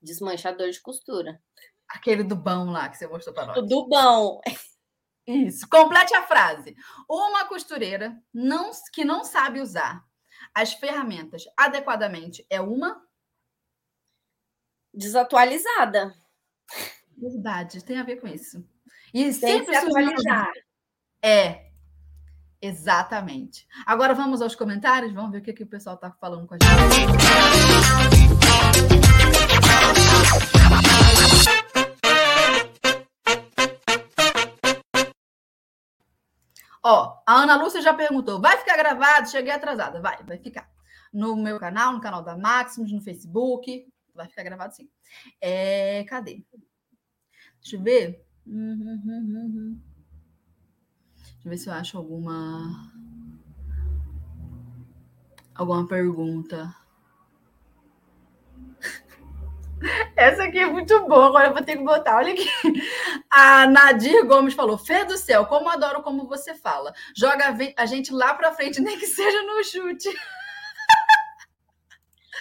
Desmanchador de costura. Aquele do bão lá que você mostrou para nós. Do bom. Isso. Complete a frase. Uma costureira não, que não sabe usar as ferramentas adequadamente é uma Desatualizada. verdade. Tem a ver com isso. E Tem sempre se atualizar. É, exatamente. Agora vamos aos comentários, vamos ver o que, que o pessoal está falando com a gente. Ó, a Ana Lúcia já perguntou: vai ficar gravado? Cheguei atrasada. Vai, vai ficar. No meu canal, no canal da Maximus, no Facebook. Vai ficar gravado sim. É, cadê? Deixa eu ver. Hum. eu ver se eu acho alguma. Alguma pergunta. <laughs> Essa aqui é muito boa, agora eu vou ter que botar. Olha aqui. A Nadir Gomes falou: Fê do céu, como adoro como você fala. Joga a gente lá para frente, nem que seja no chute. <laughs>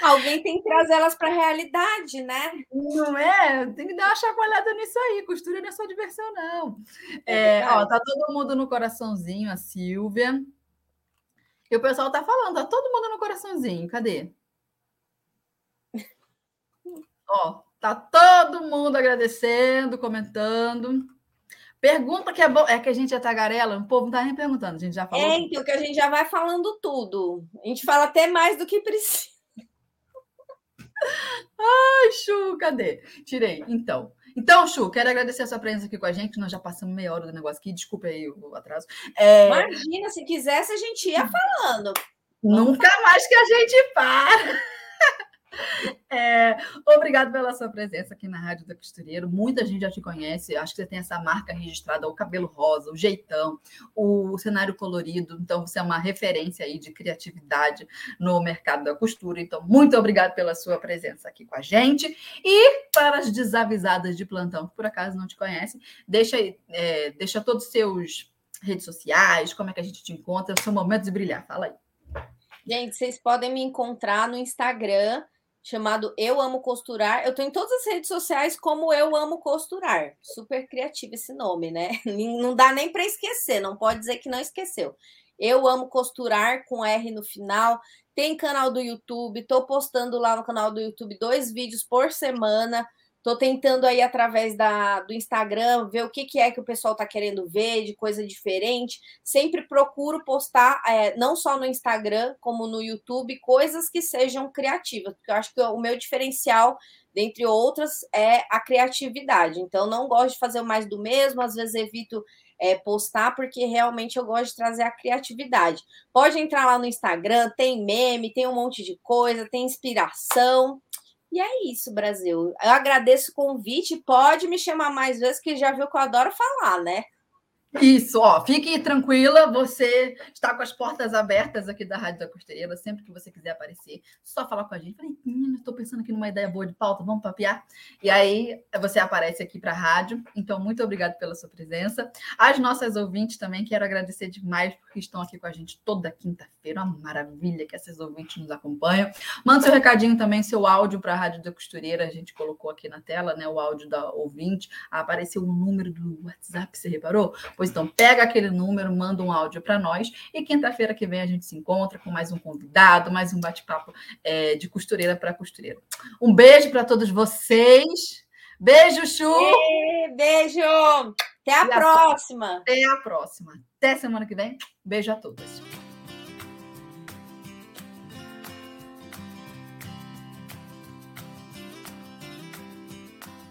Alguém tem que trazer elas para a realidade, né? Não é? Tem que dar uma chacoalhada nisso aí. Costura não é só diversão, não. É, é ó, tá todo mundo no coraçãozinho, a Silvia. E o pessoal tá falando, tá todo mundo no coraçãozinho. Cadê? <laughs> Ó, tá todo mundo agradecendo, comentando. Pergunta que é bom. É que a gente é tagarela, o povo não tá nem perguntando, a gente já falou. É, então que a gente já vai falando tudo. A gente fala até mais do que precisa. Ai, Chu, cadê? Tirei. Então. Então, Chu, quero agradecer a sua presença aqui com a gente. Nós já passamos meia hora do negócio aqui. Desculpa aí o atraso. É... Imagina, se quisesse, a gente ia falando. Nunca mais que a gente para. <laughs> É, obrigado pela sua presença aqui na Rádio da Costureiro. Muita gente já te conhece. Acho que você tem essa marca registrada, o cabelo rosa, o jeitão, o cenário colorido. Então, você é uma referência aí de criatividade no mercado da costura. Então, muito obrigado pela sua presença aqui com a gente. E para as desavisadas de plantão que por acaso não te conhecem, deixa, é, deixa todos os seus redes sociais, como é que a gente te encontra, o seu momento de brilhar. Fala aí. Gente, vocês podem me encontrar no Instagram chamado Eu Amo Costurar. Eu estou em todas as redes sociais como Eu Amo Costurar. Super criativo esse nome, né? <laughs> Não dá nem para esquecer, não pode dizer que não esqueceu. Eu amo costurar com R no final. Tem canal do YouTube, estou postando lá no canal do YouTube dois vídeos por semana. Estou tentando aí, através da, do Instagram, ver o que, que é que o pessoal está querendo ver, de coisa diferente. Sempre procuro postar, é, não só no Instagram, como no YouTube, coisas que sejam criativas, porque eu acho que o meu diferencial, dentre outras, é a criatividade. Então, não gosto de fazer mais do mesmo, às vezes evito é, postar, porque realmente eu gosto de trazer a criatividade. Pode entrar lá no Instagram, tem meme, tem um monte de coisa, tem inspiração. E é isso, Brasil. Eu agradeço o convite. Pode me chamar mais vezes, que já viu que eu adoro falar, né? Isso, ó, fique tranquila, você está com as portas abertas aqui da Rádio da Costeira, sempre que você quiser aparecer, só falar com a gente. Falei, menina, estou pensando aqui numa ideia boa de pauta, vamos papiar? E aí você aparece aqui para a rádio. Então, muito obrigado pela sua presença. As nossas ouvintes também, quero agradecer demais porque estão aqui com a gente toda quinta-feira. Uma maravilha que essas ouvintes nos acompanham. Manda seu recadinho também, seu áudio para a Rádio da Costureira, a gente colocou aqui na tela, né? O áudio da ouvinte. Apareceu o número do WhatsApp, você reparou? Pois então, pega aquele número, manda um áudio para nós e quinta-feira que vem a gente se encontra com mais um convidado, mais um bate-papo é, de costureira para costureira. Um beijo para todos vocês. Beijo, Chu! E, beijo! Até a e próxima! Até a próxima. Até semana que vem. Beijo a todas.